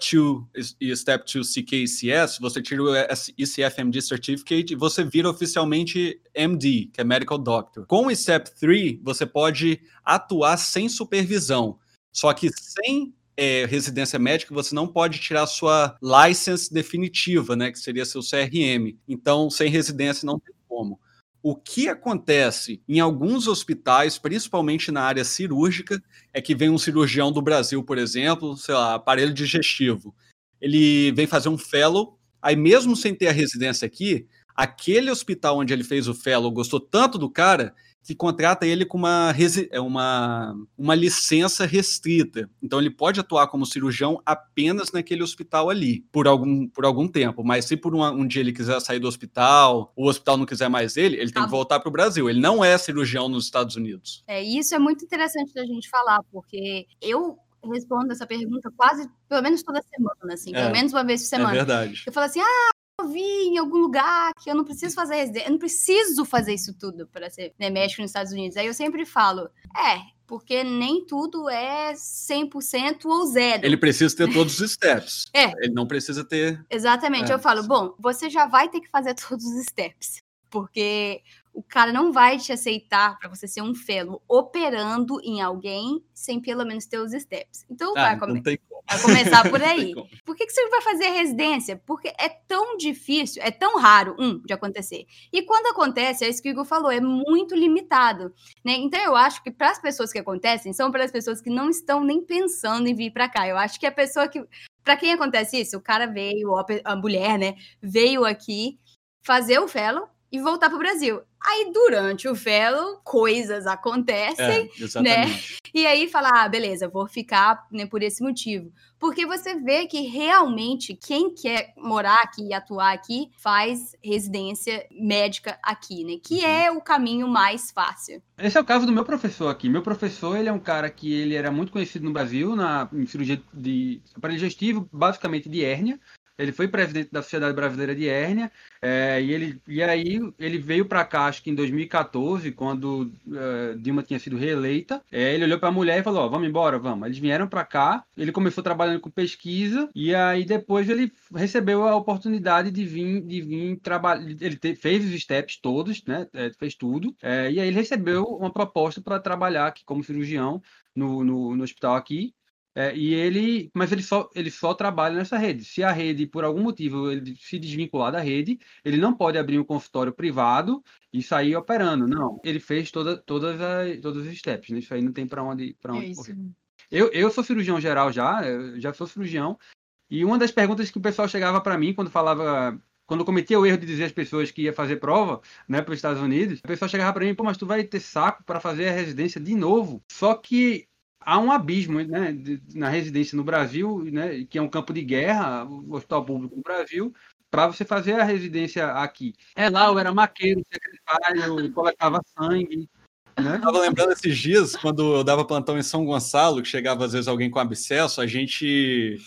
2 e Step 2 CKCS, você tira o ECFMD Certificate e você vira oficialmente MD, que é Medical Doctor. Com o Step 3, você pode atuar sem supervisão, só que sem é, residência médica, você não pode tirar sua license definitiva, né, que seria seu CRM. Então, sem residência não tem como. O que acontece em alguns hospitais, principalmente na área cirúrgica, é que vem um cirurgião do Brasil, por exemplo, sei lá, aparelho digestivo. Ele vem fazer um fellow, aí mesmo sem ter a residência aqui, aquele hospital onde ele fez o fellow gostou tanto do cara que contrata ele com uma, é uma, uma licença restrita. Então, ele pode atuar como cirurgião apenas naquele hospital ali, por algum, por algum tempo. Mas se por um, um dia ele quiser sair do hospital, o hospital não quiser mais ele, ele tem ah. que voltar para o Brasil. Ele não é cirurgião nos Estados Unidos. É, isso é muito interessante da gente falar, porque eu respondo essa pergunta quase, pelo menos toda semana, assim, é, pelo menos uma vez por semana. É verdade. Eu falo assim, ah, eu vi em algum lugar que eu não preciso fazer residência, eu não preciso fazer isso tudo para ser né, médico nos Estados Unidos. Aí eu sempre falo, é, porque nem tudo é 100% ou zero. Ele precisa ter todos os steps. É. Ele não precisa ter. Exatamente. É. Eu falo, bom, você já vai ter que fazer todos os steps. Porque o cara não vai te aceitar para você ser um fellow operando em alguém sem pelo menos ter os steps. Então ah, vai, come vai, começar por aí. por que, que você vai fazer residência? Porque é tão difícil, é tão raro, um, de acontecer. E quando acontece, é isso que o Igor falou, é muito limitado. Né? Então eu acho que para as pessoas que acontecem, são para as pessoas que não estão nem pensando em vir para cá. Eu acho que a pessoa que. Para quem acontece isso, o cara veio, a mulher, né, veio aqui fazer o fellow e voltar para o Brasil. Aí, durante o fellow, coisas acontecem, é, né? E aí fala, ah, beleza, vou ficar né, por esse motivo. Porque você vê que realmente quem quer morar aqui e atuar aqui faz residência médica aqui, né? Que uhum. é o caminho mais fácil. Esse é o caso do meu professor aqui. Meu professor, ele é um cara que ele era muito conhecido no Brasil na em cirurgia de aparelho digestivo, basicamente de hérnia. Ele foi presidente da Sociedade Brasileira de Hérnia é, e, ele, e aí ele veio para cá, acho que em 2014, quando uh, Dilma tinha sido reeleita. É, ele olhou para a mulher e falou: ó, vamos embora, vamos. Eles vieram para cá, ele começou trabalhando com pesquisa e aí depois ele recebeu a oportunidade de vir, de vir trabalhar. Ele te, fez os steps todos, né? É, fez tudo. E aí ele recebeu uma proposta para trabalhar aqui como cirurgião no, no, no hospital aqui. É, e ele, mas ele só, ele só trabalha nessa rede. Se a rede, por algum motivo, ele se desvincular da rede, ele não pode abrir um consultório privado e sair operando. Não, ele fez toda, todas as, todos os steps. Né? Isso aí não tem para onde, para onde é correr. Eu, eu sou cirurgião geral já, já sou cirurgião. E uma das perguntas que o pessoal chegava para mim quando falava quando eu cometia o erro de dizer às pessoas que ia fazer prova, né, para os Estados Unidos, a pessoa chegava para mim, pô, mas tu vai ter saco para fazer a residência de novo. Só que há um abismo né, na residência no Brasil, né, que é um campo de guerra, o hospital público no Brasil, para você fazer a residência aqui. É lá, eu era maqueiro, secretário, coletava sangue. Né? Estava lembrando esses dias, quando eu dava plantão em São Gonçalo, que chegava às vezes alguém com abscesso, a gente.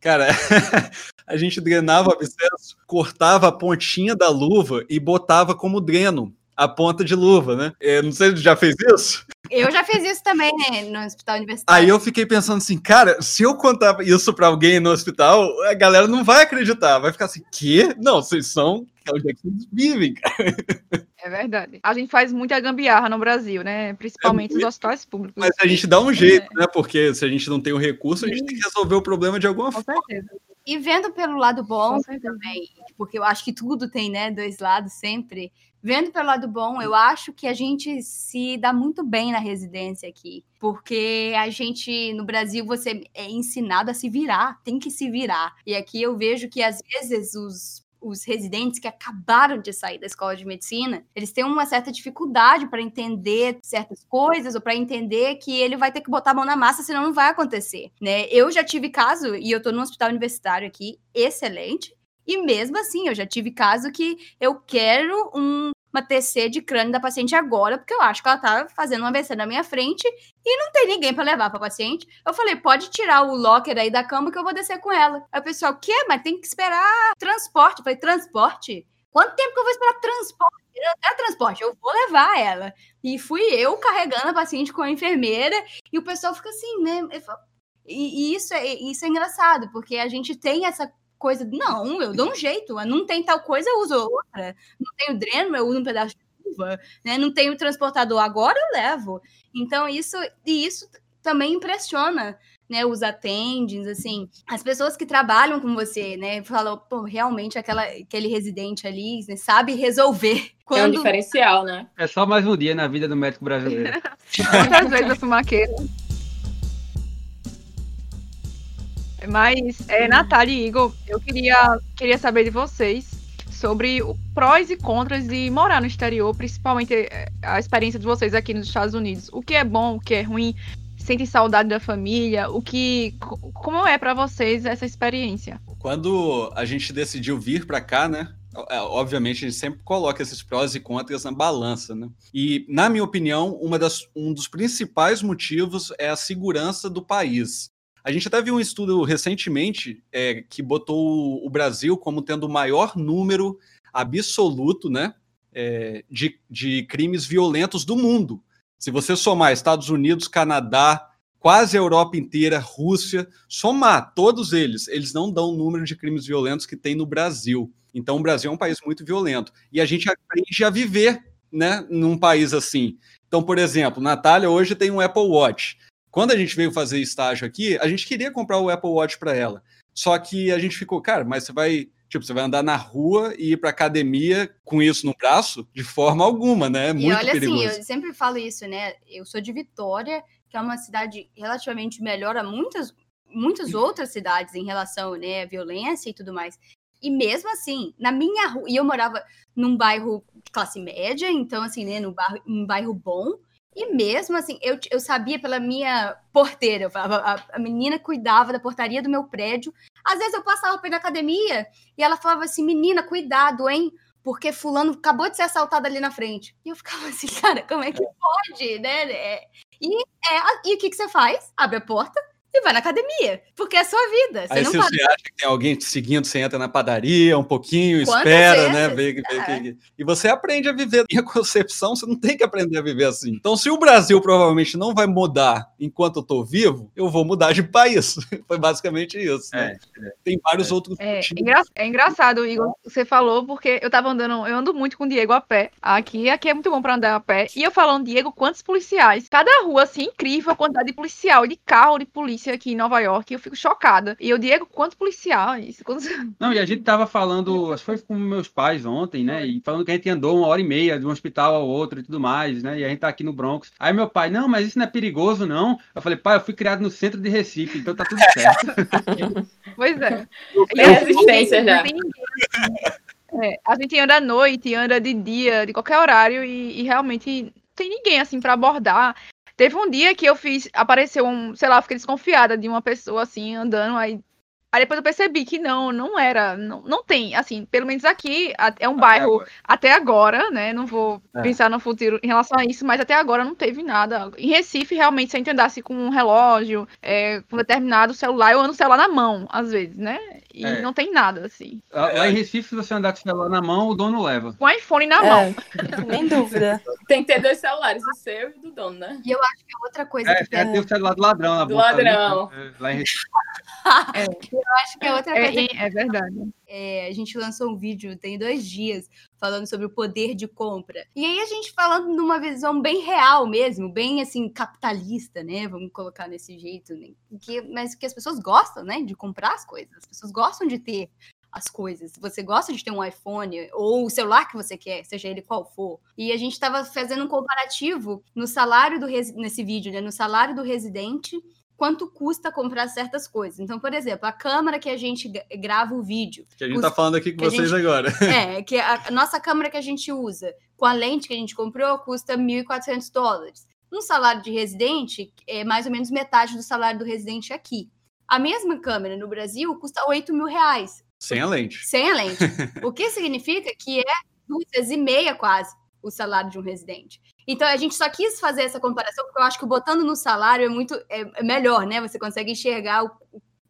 Cara, a gente drenava o abscesso, cortava a pontinha da luva e botava como dreno a ponta de luva, né? Eu não sei se já fez isso. Eu já fiz isso também, né, no hospital universitário. Aí eu fiquei pensando assim, cara, se eu contar isso para alguém no hospital, a galera não vai acreditar, vai ficar assim, quê? Não, vocês são onde é que vocês vivem, cara. É verdade. A gente faz muita gambiarra no Brasil, né? Principalmente é nos hospitais públicos. Mas a gente dá um jeito, é. né? Porque se a gente não tem o recurso, a gente tem que resolver o problema de alguma Com forma. Certeza. E vendo pelo lado bom também, porque eu acho que tudo tem, né, dois lados sempre. Vendo pelo lado bom, eu acho que a gente se dá muito bem na residência aqui, porque a gente no Brasil você é ensinado a se virar, tem que se virar. E aqui eu vejo que às vezes os os residentes que acabaram de sair da escola de medicina, eles têm uma certa dificuldade para entender certas coisas ou para entender que ele vai ter que botar a mão na massa, senão não vai acontecer, né? Eu já tive caso e eu estou no hospital universitário aqui, excelente, e mesmo assim, eu já tive caso que eu quero um, uma TC de crânio da paciente agora, porque eu acho que ela tá fazendo uma AVC na minha frente e não tem ninguém para levar para paciente. Eu falei, pode tirar o locker aí da cama que eu vou descer com ela. Aí o pessoal, o quê? Mas tem que esperar transporte. Eu falei, transporte? Quanto tempo que eu vou esperar transporte? Eu quero transporte, eu vou levar ela. E fui eu carregando a paciente com a enfermeira, e o pessoal fica assim, né? E, e isso, é, isso é engraçado, porque a gente tem essa coisa. Não, eu dou um jeito. Não tem tal coisa, eu uso outra. Não tenho dreno, eu uso um pedaço de uva. Né? Não tenho transportador, agora eu levo. Então, isso, e isso também impressiona né, os attendings, assim, as pessoas que trabalham com você, né, falam, pô, realmente aquela, aquele residente ali né, sabe resolver. Quando... É um diferencial, né? É só mais um dia na vida do médico brasileiro. Muitas vezes eu fumaqueira. Mas, é, Natália e Igor, eu queria, queria saber de vocês sobre o prós e contras de morar no exterior, principalmente é, a experiência de vocês aqui nos Estados Unidos. O que é bom, o que é ruim, sentem saudade da família, o que como é para vocês essa experiência? Quando a gente decidiu vir para cá, né? É, obviamente a gente sempre coloca esses prós e contras na balança, né? E na minha opinião, uma das, um dos principais motivos é a segurança do país. A gente até viu um estudo recentemente é, que botou o Brasil como tendo o maior número absoluto né, é, de, de crimes violentos do mundo. Se você somar Estados Unidos, Canadá, quase a Europa inteira, Rússia, somar todos eles, eles não dão o número de crimes violentos que tem no Brasil. Então, o Brasil é um país muito violento. E a gente aprende a viver né, num país assim. Então, por exemplo, Natália hoje tem um Apple Watch. Quando a gente veio fazer estágio aqui, a gente queria comprar o Apple Watch para ela. Só que a gente ficou, cara, mas você vai, tipo, você vai andar na rua e ir para academia com isso no braço? De forma alguma, né? É muito e olha perigoso. assim, eu sempre falo isso, né? Eu sou de Vitória, que é uma cidade relativamente melhor a muitas muitas outras cidades em relação, né, à violência e tudo mais. E mesmo assim, na minha rua, e eu morava num bairro de classe média, então assim, né, num bairro, um bairro bom, e mesmo assim, eu, eu sabia pela minha porteira, a, menina cuidava da portaria do meu prédio. Às vezes eu passava pela academia e ela falava assim: menina, cuidado, hein? Porque fulano acabou de ser assaltado ali na frente. E eu ficava assim, cara, como é que pode, né? É, e, é, e o que, que você faz? Abre a porta, e vai na academia, porque é a sua vida. Você Aí, se você acha que tem alguém te seguindo, você entra na padaria um pouquinho, Quantas espera, né, vezes? né? Vê, é. vê, e você aprende a viver. Minha concepção, você não tem que aprender a viver assim. Então, se o Brasil provavelmente não vai mudar enquanto eu tô vivo, eu vou mudar de país. Foi basicamente isso. Né? É, é. Tem vários é. outros. É, engra é engraçado, Igor, você falou, porque eu tava andando, eu ando muito com o Diego a pé. Aqui, aqui é muito bom para andar a pé. E eu falando, Diego, quantos policiais? Cada rua, assim, incrível a quantidade de policial, de carro, de polícia polícia aqui em Nova York eu fico chocada. E eu, Diego, quanto policial isso? Quantos... Não, e a gente tava falando, acho que foi com meus pais ontem, né? E falando que a gente andou uma hora e meia de um hospital ao outro e tudo mais, né? E a gente tá aqui no Bronx. Aí meu pai, não, mas isso não é perigoso, não. Eu falei, pai, eu fui criado no centro de Recife, então tá tudo certo. pois é. E resistência já. É, a gente anda à noite, anda de dia, de qualquer horário, e, e realmente tem ninguém assim para abordar. Teve um dia que eu fiz, apareceu um, sei lá, fiquei desconfiada de uma pessoa assim andando, aí Aí depois eu percebi que não, não era, não, não tem, assim, pelo menos aqui é um até bairro agora. até agora, né? Não vou é. pensar no futuro em relação a isso, mas até agora não teve nada. Em Recife, realmente, se a gente andasse com um relógio, é, com determinado celular, eu ando o celular na mão, às vezes, né? E é. não tem nada, assim. Lá em Recife, se você andar com o celular na mão, o dono leva. Com o iPhone na mão. Nem dúvida. tem que ter dois celulares, o seu e o do dono, né? E eu acho que é outra coisa é, que é, tem o celular do ladrão na do bolsa. Do ladrão. Ali, lá em Recife. eu acho que é outra coisa. É, é verdade. É, a gente lançou um vídeo tem dois dias falando sobre o poder de compra. E aí a gente falando numa visão bem real mesmo, bem assim, capitalista, né? Vamos colocar nesse jeito, né? que, mas que as pessoas gostam, né? De comprar as coisas. As pessoas gostam de ter as coisas. Você gosta de ter um iPhone ou o celular que você quer, seja ele qual for. E a gente estava fazendo um comparativo no salário do nesse vídeo, né? No salário do residente quanto custa comprar certas coisas. Então, por exemplo, a câmera que a gente grava o vídeo. Que a gente está falando aqui com vocês gente, agora. É, que a, a nossa câmera que a gente usa com a lente que a gente comprou custa 1.400 dólares. Um salário de residente é mais ou menos metade do salário do residente aqui. A mesma câmera no Brasil custa 8 mil reais. Sem a lente. Sem a lente. o que significa que é duas vezes e meia quase o salário de um residente. Então a gente só quis fazer essa comparação porque eu acho que botando no salário é muito é, é melhor, né? Você consegue enxergar o,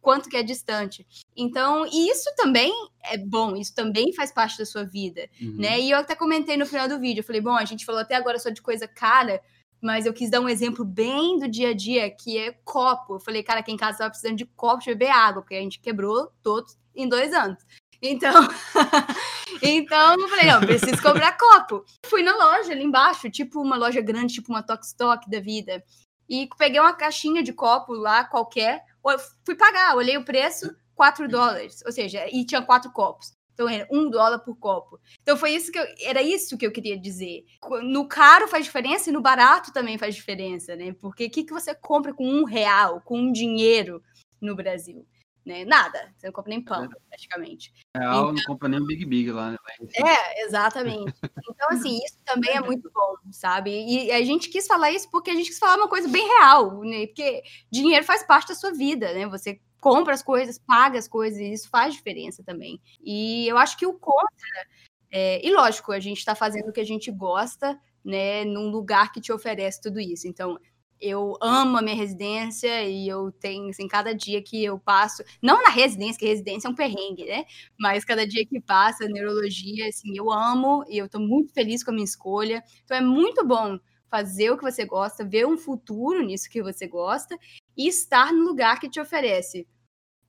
quanto que é distante. Então, isso também é bom, isso também faz parte da sua vida, uhum. né? E eu até comentei no final do vídeo, eu falei, bom, a gente falou até agora só de coisa cara, mas eu quis dar um exemplo bem do dia a dia, que é copo. Eu falei, cara, aqui em casa tava precisando de copo de beber água, porque a gente quebrou todos em dois anos. Então, então eu falei, não, preciso comprar copo. Fui na loja ali embaixo, tipo uma loja grande, tipo uma Tok Stock da vida. E peguei uma caixinha de copo lá, qualquer. Fui pagar, olhei o preço, 4 dólares. Ou seja, e tinha quatro copos. Então era um dólar por copo. Então foi isso que eu, era isso que eu queria dizer. No caro faz diferença e no barato também faz diferença, né? Porque o que, que você compra com um real, com um dinheiro no Brasil? Né? Nada. Você não compra nem pão, é. praticamente. Real então, não compra nem um Big Big lá. Né? É, exatamente. Então, assim, isso também é muito bom, sabe? E a gente quis falar isso porque a gente quis falar uma coisa bem real, né? Porque dinheiro faz parte da sua vida, né? Você compra as coisas, paga as coisas, e isso faz diferença também. E eu acho que o contra, é, e lógico, a gente está fazendo o que a gente gosta, né, num lugar que te oferece tudo isso. Então, eu amo a minha residência e eu tenho, assim, cada dia que eu passo, não na residência, que residência é um perrengue, né? Mas cada dia que passa, neurologia, assim, eu amo e eu tô muito feliz com a minha escolha. Então é muito bom fazer o que você gosta, ver um futuro nisso que você gosta e estar no lugar que te oferece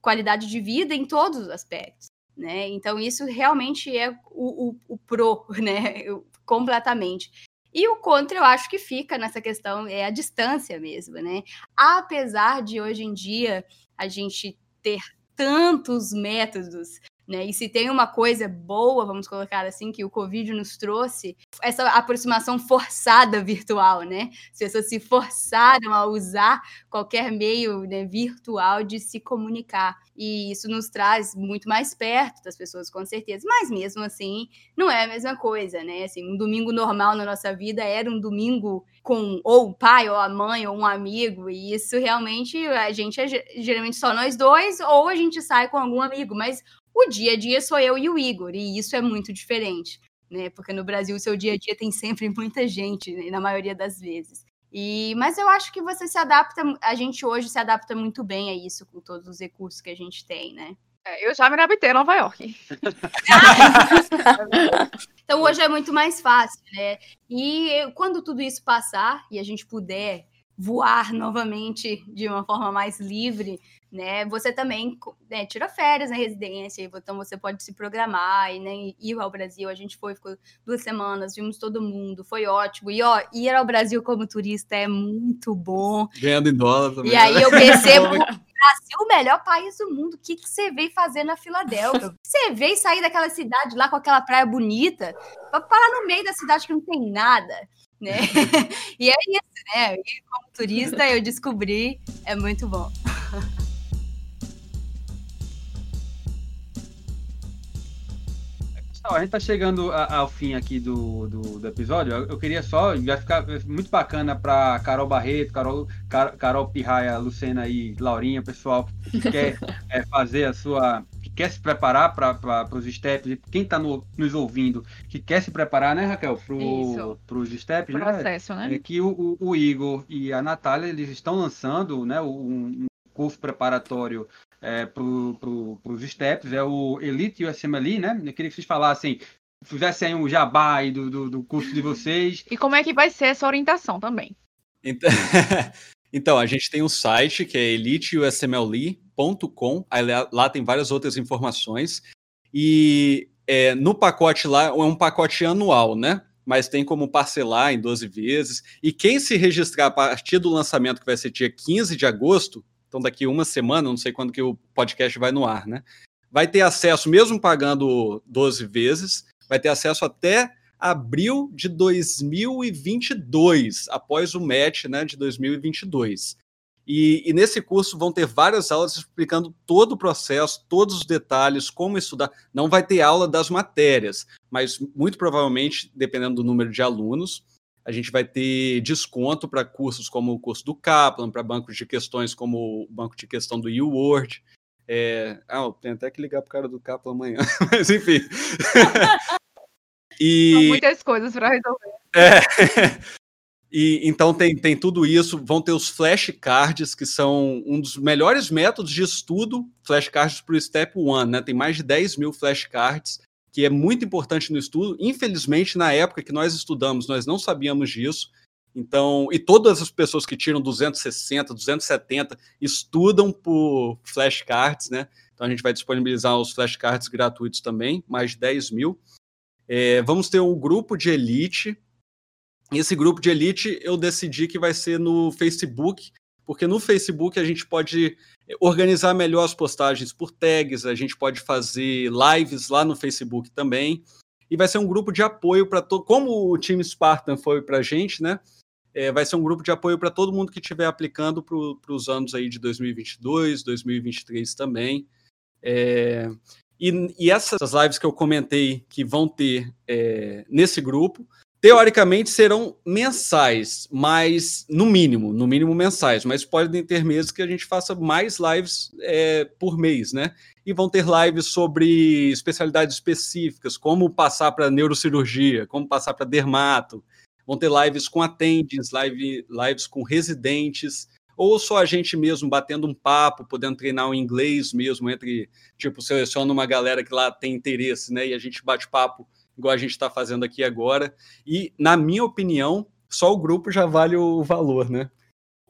qualidade de vida em todos os aspectos. Né? Então, isso realmente é o, o, o pro, né? Eu, completamente. E o contra, eu acho que fica nessa questão, é a distância mesmo, né? Apesar de hoje em dia a gente ter tantos métodos né? E se tem uma coisa boa, vamos colocar assim, que o Covid nos trouxe, essa aproximação forçada virtual, né? As pessoas se forçaram a usar qualquer meio né, virtual de se comunicar. E isso nos traz muito mais perto das pessoas, com certeza. Mas mesmo assim, não é a mesma coisa, né? Assim, um domingo normal na nossa vida era um domingo com ou o pai, ou a mãe, ou um amigo. E isso realmente a gente é geralmente só nós dois, ou a gente sai com algum amigo. Mas o dia a dia sou eu e o Igor, e isso é muito diferente, né? Porque no Brasil o seu dia a dia tem sempre muita gente, né? na maioria das vezes. E, mas eu acho que você se adapta, a gente hoje se adapta muito bem a isso com todos os recursos que a gente tem, né? É, eu já me adaptei a Nova York. então hoje é muito mais fácil, né? E quando tudo isso passar e a gente puder voar novamente de uma forma mais livre, né? Você também né, tira férias na residência, então você pode se programar e né, ir ao Brasil. A gente foi, ficou duas semanas, vimos todo mundo, foi ótimo. E ó, ir ao Brasil como turista é muito bom. Ganhando em dólar também. E aí né? eu percebo Brasil, o melhor país do mundo. O que, que você veio fazer na Filadélfia? Você veio sair daquela cidade lá com aquela praia bonita para parar no meio da cidade que não tem nada, né? e é isso, né? E como turista eu descobri, é muito bom. A gente tá chegando ao fim aqui do, do, do, episódio. Eu, queria só, vai ficar muito bacana para Carol Barreto, Carol, Car, Carol Pirraia, Lucena e Laurinha, pessoal que quer é, fazer a sua. que quer se preparar para os steps, e quem está no, nos ouvindo, que quer se preparar, né, Raquel, para os steps, né? Processo, né? É que o, o, o, Igor e a Natália, eles estão lançando né, um, um curso preparatório é, para pro, os steps, é o Elite USMLE, né? Eu queria que vocês falassem, fizessem aí um jabá aí do, do, do curso de vocês. E como é que vai ser essa orientação também? Então, então a gente tem um site que é eliteusmle.com, aí lá, lá tem várias outras informações, e é, no pacote lá é um pacote anual, né? mas tem como parcelar em 12 vezes. E quem se registrar a partir do lançamento, que vai ser dia 15 de agosto, então daqui uma semana, não sei quando que o podcast vai no ar, né? Vai ter acesso, mesmo pagando 12 vezes, vai ter acesso até abril de 2022, após o match né, de 2022. E, e, nesse curso vão ter várias aulas explicando todo o processo, todos os detalhes, como estudar. Não vai ter aula das matérias, mas muito provavelmente, dependendo do número de alunos, a gente vai ter desconto para cursos como o curso do Kaplan, para bancos de questões como o banco de questão do UWord. É... Ah, tem até que ligar para o cara do Kaplan amanhã, mas enfim. e... São muitas coisas para resolver. É. E então tem, tem tudo isso. Vão ter os flashcards, que são um dos melhores métodos de estudo, flashcards para o Step One, né? Tem mais de 10 mil flashcards, que é muito importante no estudo. Infelizmente, na época que nós estudamos, nós não sabíamos disso. Então, e todas as pessoas que tiram 260, 270 estudam por flashcards, né? Então a gente vai disponibilizar os flashcards gratuitos também, mais de 10 mil. É, vamos ter um grupo de elite esse grupo de elite eu decidi que vai ser no Facebook, porque no Facebook a gente pode organizar melhor as postagens por tags, a gente pode fazer lives lá no Facebook também. E vai ser um grupo de apoio para todo. Como o time Spartan foi para a gente, né? É, vai ser um grupo de apoio para todo mundo que estiver aplicando para os anos aí de 2022, 2023 também. É, e, e, essas lives que eu comentei que vão ter é, nesse grupo teoricamente serão mensais, mas no mínimo, no mínimo mensais, mas podem ter meses que a gente faça mais lives é, por mês, né? E vão ter lives sobre especialidades específicas, como passar para neurocirurgia, como passar para dermato, vão ter lives com atendentes, live, lives com residentes, ou só a gente mesmo batendo um papo, podendo treinar o inglês mesmo, entre, tipo, seleciona uma galera que lá tem interesse, né? E a gente bate papo igual a gente está fazendo aqui agora. E, na minha opinião, só o grupo já vale o valor, né?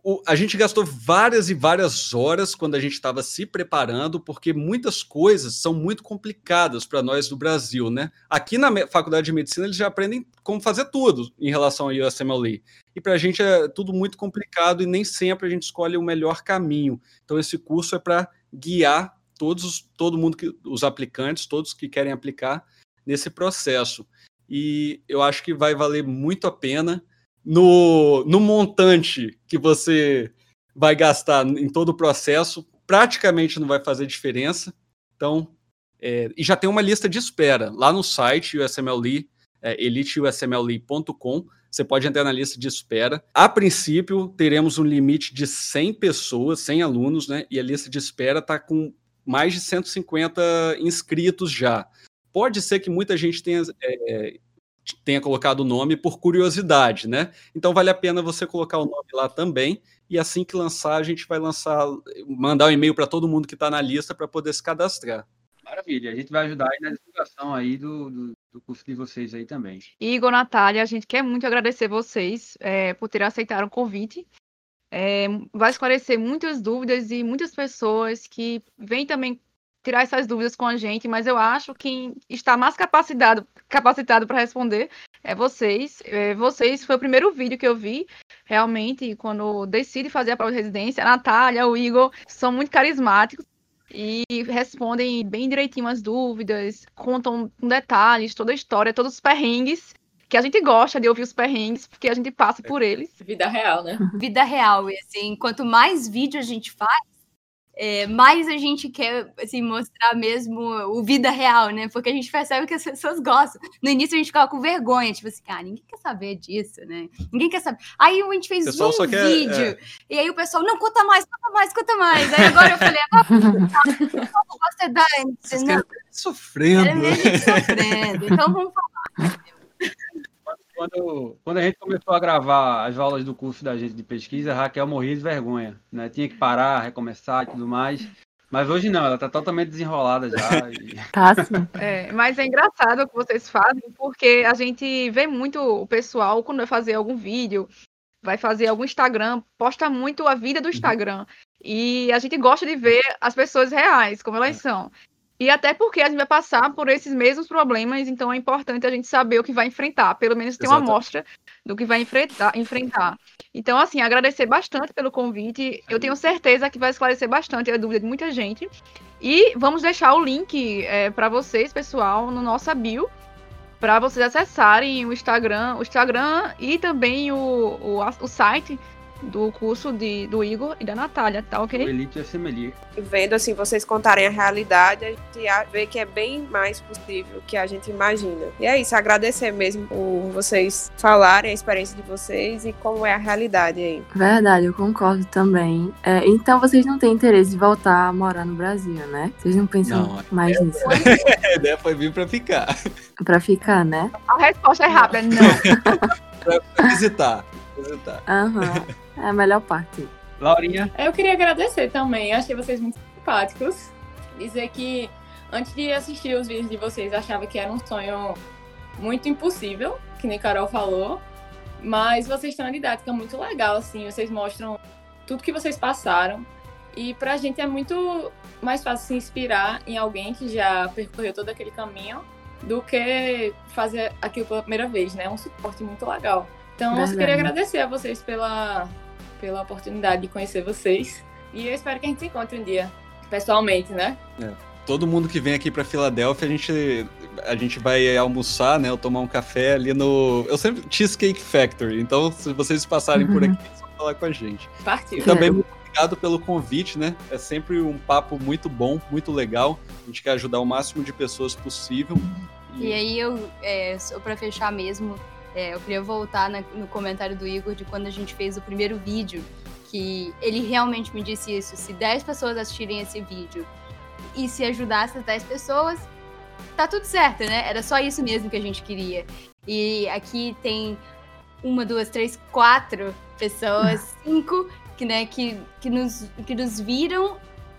O, a gente gastou várias e várias horas quando a gente estava se preparando, porque muitas coisas são muito complicadas para nós do Brasil, né? Aqui na faculdade de medicina eles já aprendem como fazer tudo em relação ao USMLE. E para a gente é tudo muito complicado e nem sempre a gente escolhe o melhor caminho. Então esse curso é para guiar todos, todo mundo que os aplicantes, todos que querem aplicar nesse processo. E eu acho que vai valer muito a pena no, no montante que você vai gastar em todo o processo, praticamente não vai fazer diferença. Então, é, e já tem uma lista de espera lá no site USMLE, é, eliteusmle.com. Você pode entrar na lista de espera. A princípio, teremos um limite de 100 pessoas, 100 alunos, né? E a lista de espera está com mais de 150 inscritos já. Pode ser que muita gente tenha, é, tenha colocado o nome por curiosidade, né? Então vale a pena você colocar o nome lá também. E assim que lançar, a gente vai lançar, mandar um e-mail para todo mundo que está na lista para poder se cadastrar. Maravilha, a gente vai ajudar aí na divulgação aí do, do, do, curso de vocês aí também. Igor, Natália, a gente quer muito agradecer vocês é, por terem aceitado o convite. É, vai esclarecer muitas dúvidas e muitas pessoas que vêm também tirar essas dúvidas com a gente, mas eu acho que está mais capacitado capacitado para responder é vocês. É, vocês foi o primeiro vídeo que eu vi, realmente, quando decidi fazer a prova de residência. A Natália, o Igor são muito carismáticos e respondem bem direitinho as dúvidas, contam com detalhes toda a história, todos os perrengues que a gente gosta de ouvir os perrengues, porque a gente passa por eles. Vida real, né? Vida real. E assim, quanto mais vídeo a gente faz, é, mais a gente quer assim, mostrar mesmo o vida real, né? Porque a gente percebe que as pessoas gostam. No início a gente ficava com vergonha, tipo assim, cara, ninguém quer saber disso, né? Ninguém quer saber. Aí a gente fez um quer, vídeo, é... e aí o pessoal, não, conta mais, conta mais, conta mais. Aí agora eu falei, agora você dá. Sofrendo. É sofrendo. Então vamos falar. Quando, quando a gente começou a gravar as aulas do curso da gente de pesquisa, a Raquel morria de vergonha, né? Tinha que parar, recomeçar e tudo mais. Mas hoje não, ela tá totalmente desenrolada já. E... Tá sim. É, mas é engraçado o que vocês fazem, porque a gente vê muito o pessoal quando vai fazer algum vídeo, vai fazer algum Instagram, posta muito a vida do uhum. Instagram. E a gente gosta de ver as pessoas reais, como elas é. são. E até porque a gente vai passar por esses mesmos problemas, então é importante a gente saber o que vai enfrentar, pelo menos ter uma amostra do que vai enfrentar, enfrentar. Então, assim, agradecer bastante pelo convite. Eu tenho certeza que vai esclarecer bastante a dúvida de muita gente. E vamos deixar o link é, para vocês, pessoal, no nosso bio, para vocês acessarem o Instagram, o Instagram e também o, o, o site do curso de, do Igor e da Natália, tá ok? O Elite é Semelier. Vendo assim, vocês contarem a realidade, a gente vê que é bem mais possível que a gente imagina. E é isso, agradecer mesmo por vocês falarem a experiência de vocês e como é a realidade aí. Verdade, eu concordo também. É, então vocês não têm interesse de voltar a morar no Brasil, né? Vocês não pensam não, mais é, nisso? a ideia foi vir pra ficar. Pra ficar, né? A resposta é rápida, não. pra visitar visitar. Aham. É a melhor parte. Laurinha, Eu queria agradecer também, achei vocês muito simpáticos. Dizer que antes de assistir os vídeos de vocês, achava que era um sonho muito impossível, que nem Carol falou. Mas vocês têm uma didática muito legal, assim, vocês mostram tudo que vocês passaram. E pra gente é muito mais fácil se inspirar em alguém que já percorreu todo aquele caminho do que fazer aquilo pela primeira vez, né? É um suporte muito legal. Então, eu só Verdade. queria agradecer a vocês pela, pela oportunidade de conhecer vocês. E eu espero que a gente se encontre um dia, pessoalmente, né? Todo mundo que vem aqui pra Filadélfia, a gente, a gente vai almoçar, né? Ou tomar um café ali no. Eu sempre. Cheesecake Factory. Então, se vocês passarem por Uhum. aqui, é só falar com a gente. Partiu. E também muito obrigado pelo convite, né? É sempre um papo muito bom, muito legal. A gente quer ajudar o máximo de pessoas possível. E aí eu, é, só pra fechar mesmo, é, eu queria voltar na- no comentário do Igor de quando a gente fez o primeiro vídeo, que ele realmente me disse isso, se 10 pessoas assistirem esse vídeo e se ajudar essas 10 pessoas, tá tudo certo, né? Era só isso mesmo que a gente queria. E aqui tem uma, duas, três, quatro pessoas, cinco, que, né, que, que, nos, que nos viram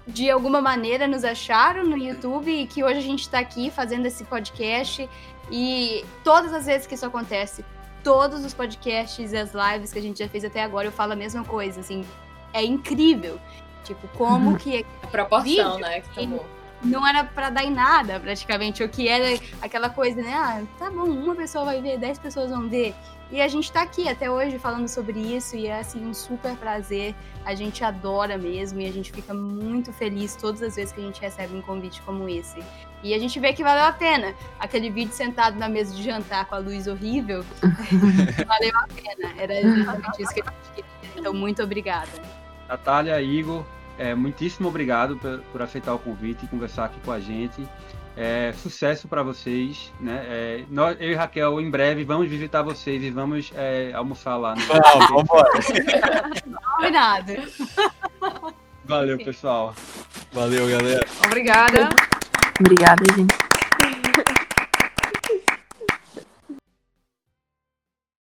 de alguma maneira nos acharam no YouTube e que hoje a gente está aqui fazendo esse podcast. E todas as vezes que isso acontece, todos os podcasts e as lives que a gente já fez até agora, eu falo a mesma coisa, assim, é incrível. Tipo, como que A proporção, Vídeo. né? Que tomou. Não era pra dar em nada, praticamente. O que era aquela coisa, né? Ah, tá bom, uma pessoa vai ver, dez pessoas vão ver. E a gente tá aqui até hoje falando sobre isso e é assim um super prazer. A gente adora mesmo e a gente fica muito feliz todas as vezes que a gente recebe um convite como esse. E a gente vê que valeu a pena. Aquele vídeo sentado na mesa de jantar com a luz horrível, valeu a pena. Era exatamente isso que a gente queria. Então, muito obrigada. Natália, Igor, é, muitíssimo obrigado por, por aceitar o convite e conversar aqui com a gente. É, sucesso para vocês, né? É, nós, eu e Raquel, em breve, vamos visitar vocês e vamos é, almoçar lá. No... Vamos, vambora. Combinado. Valeu, pessoal. Valeu, galera. Obrigada. Obrigada, gente.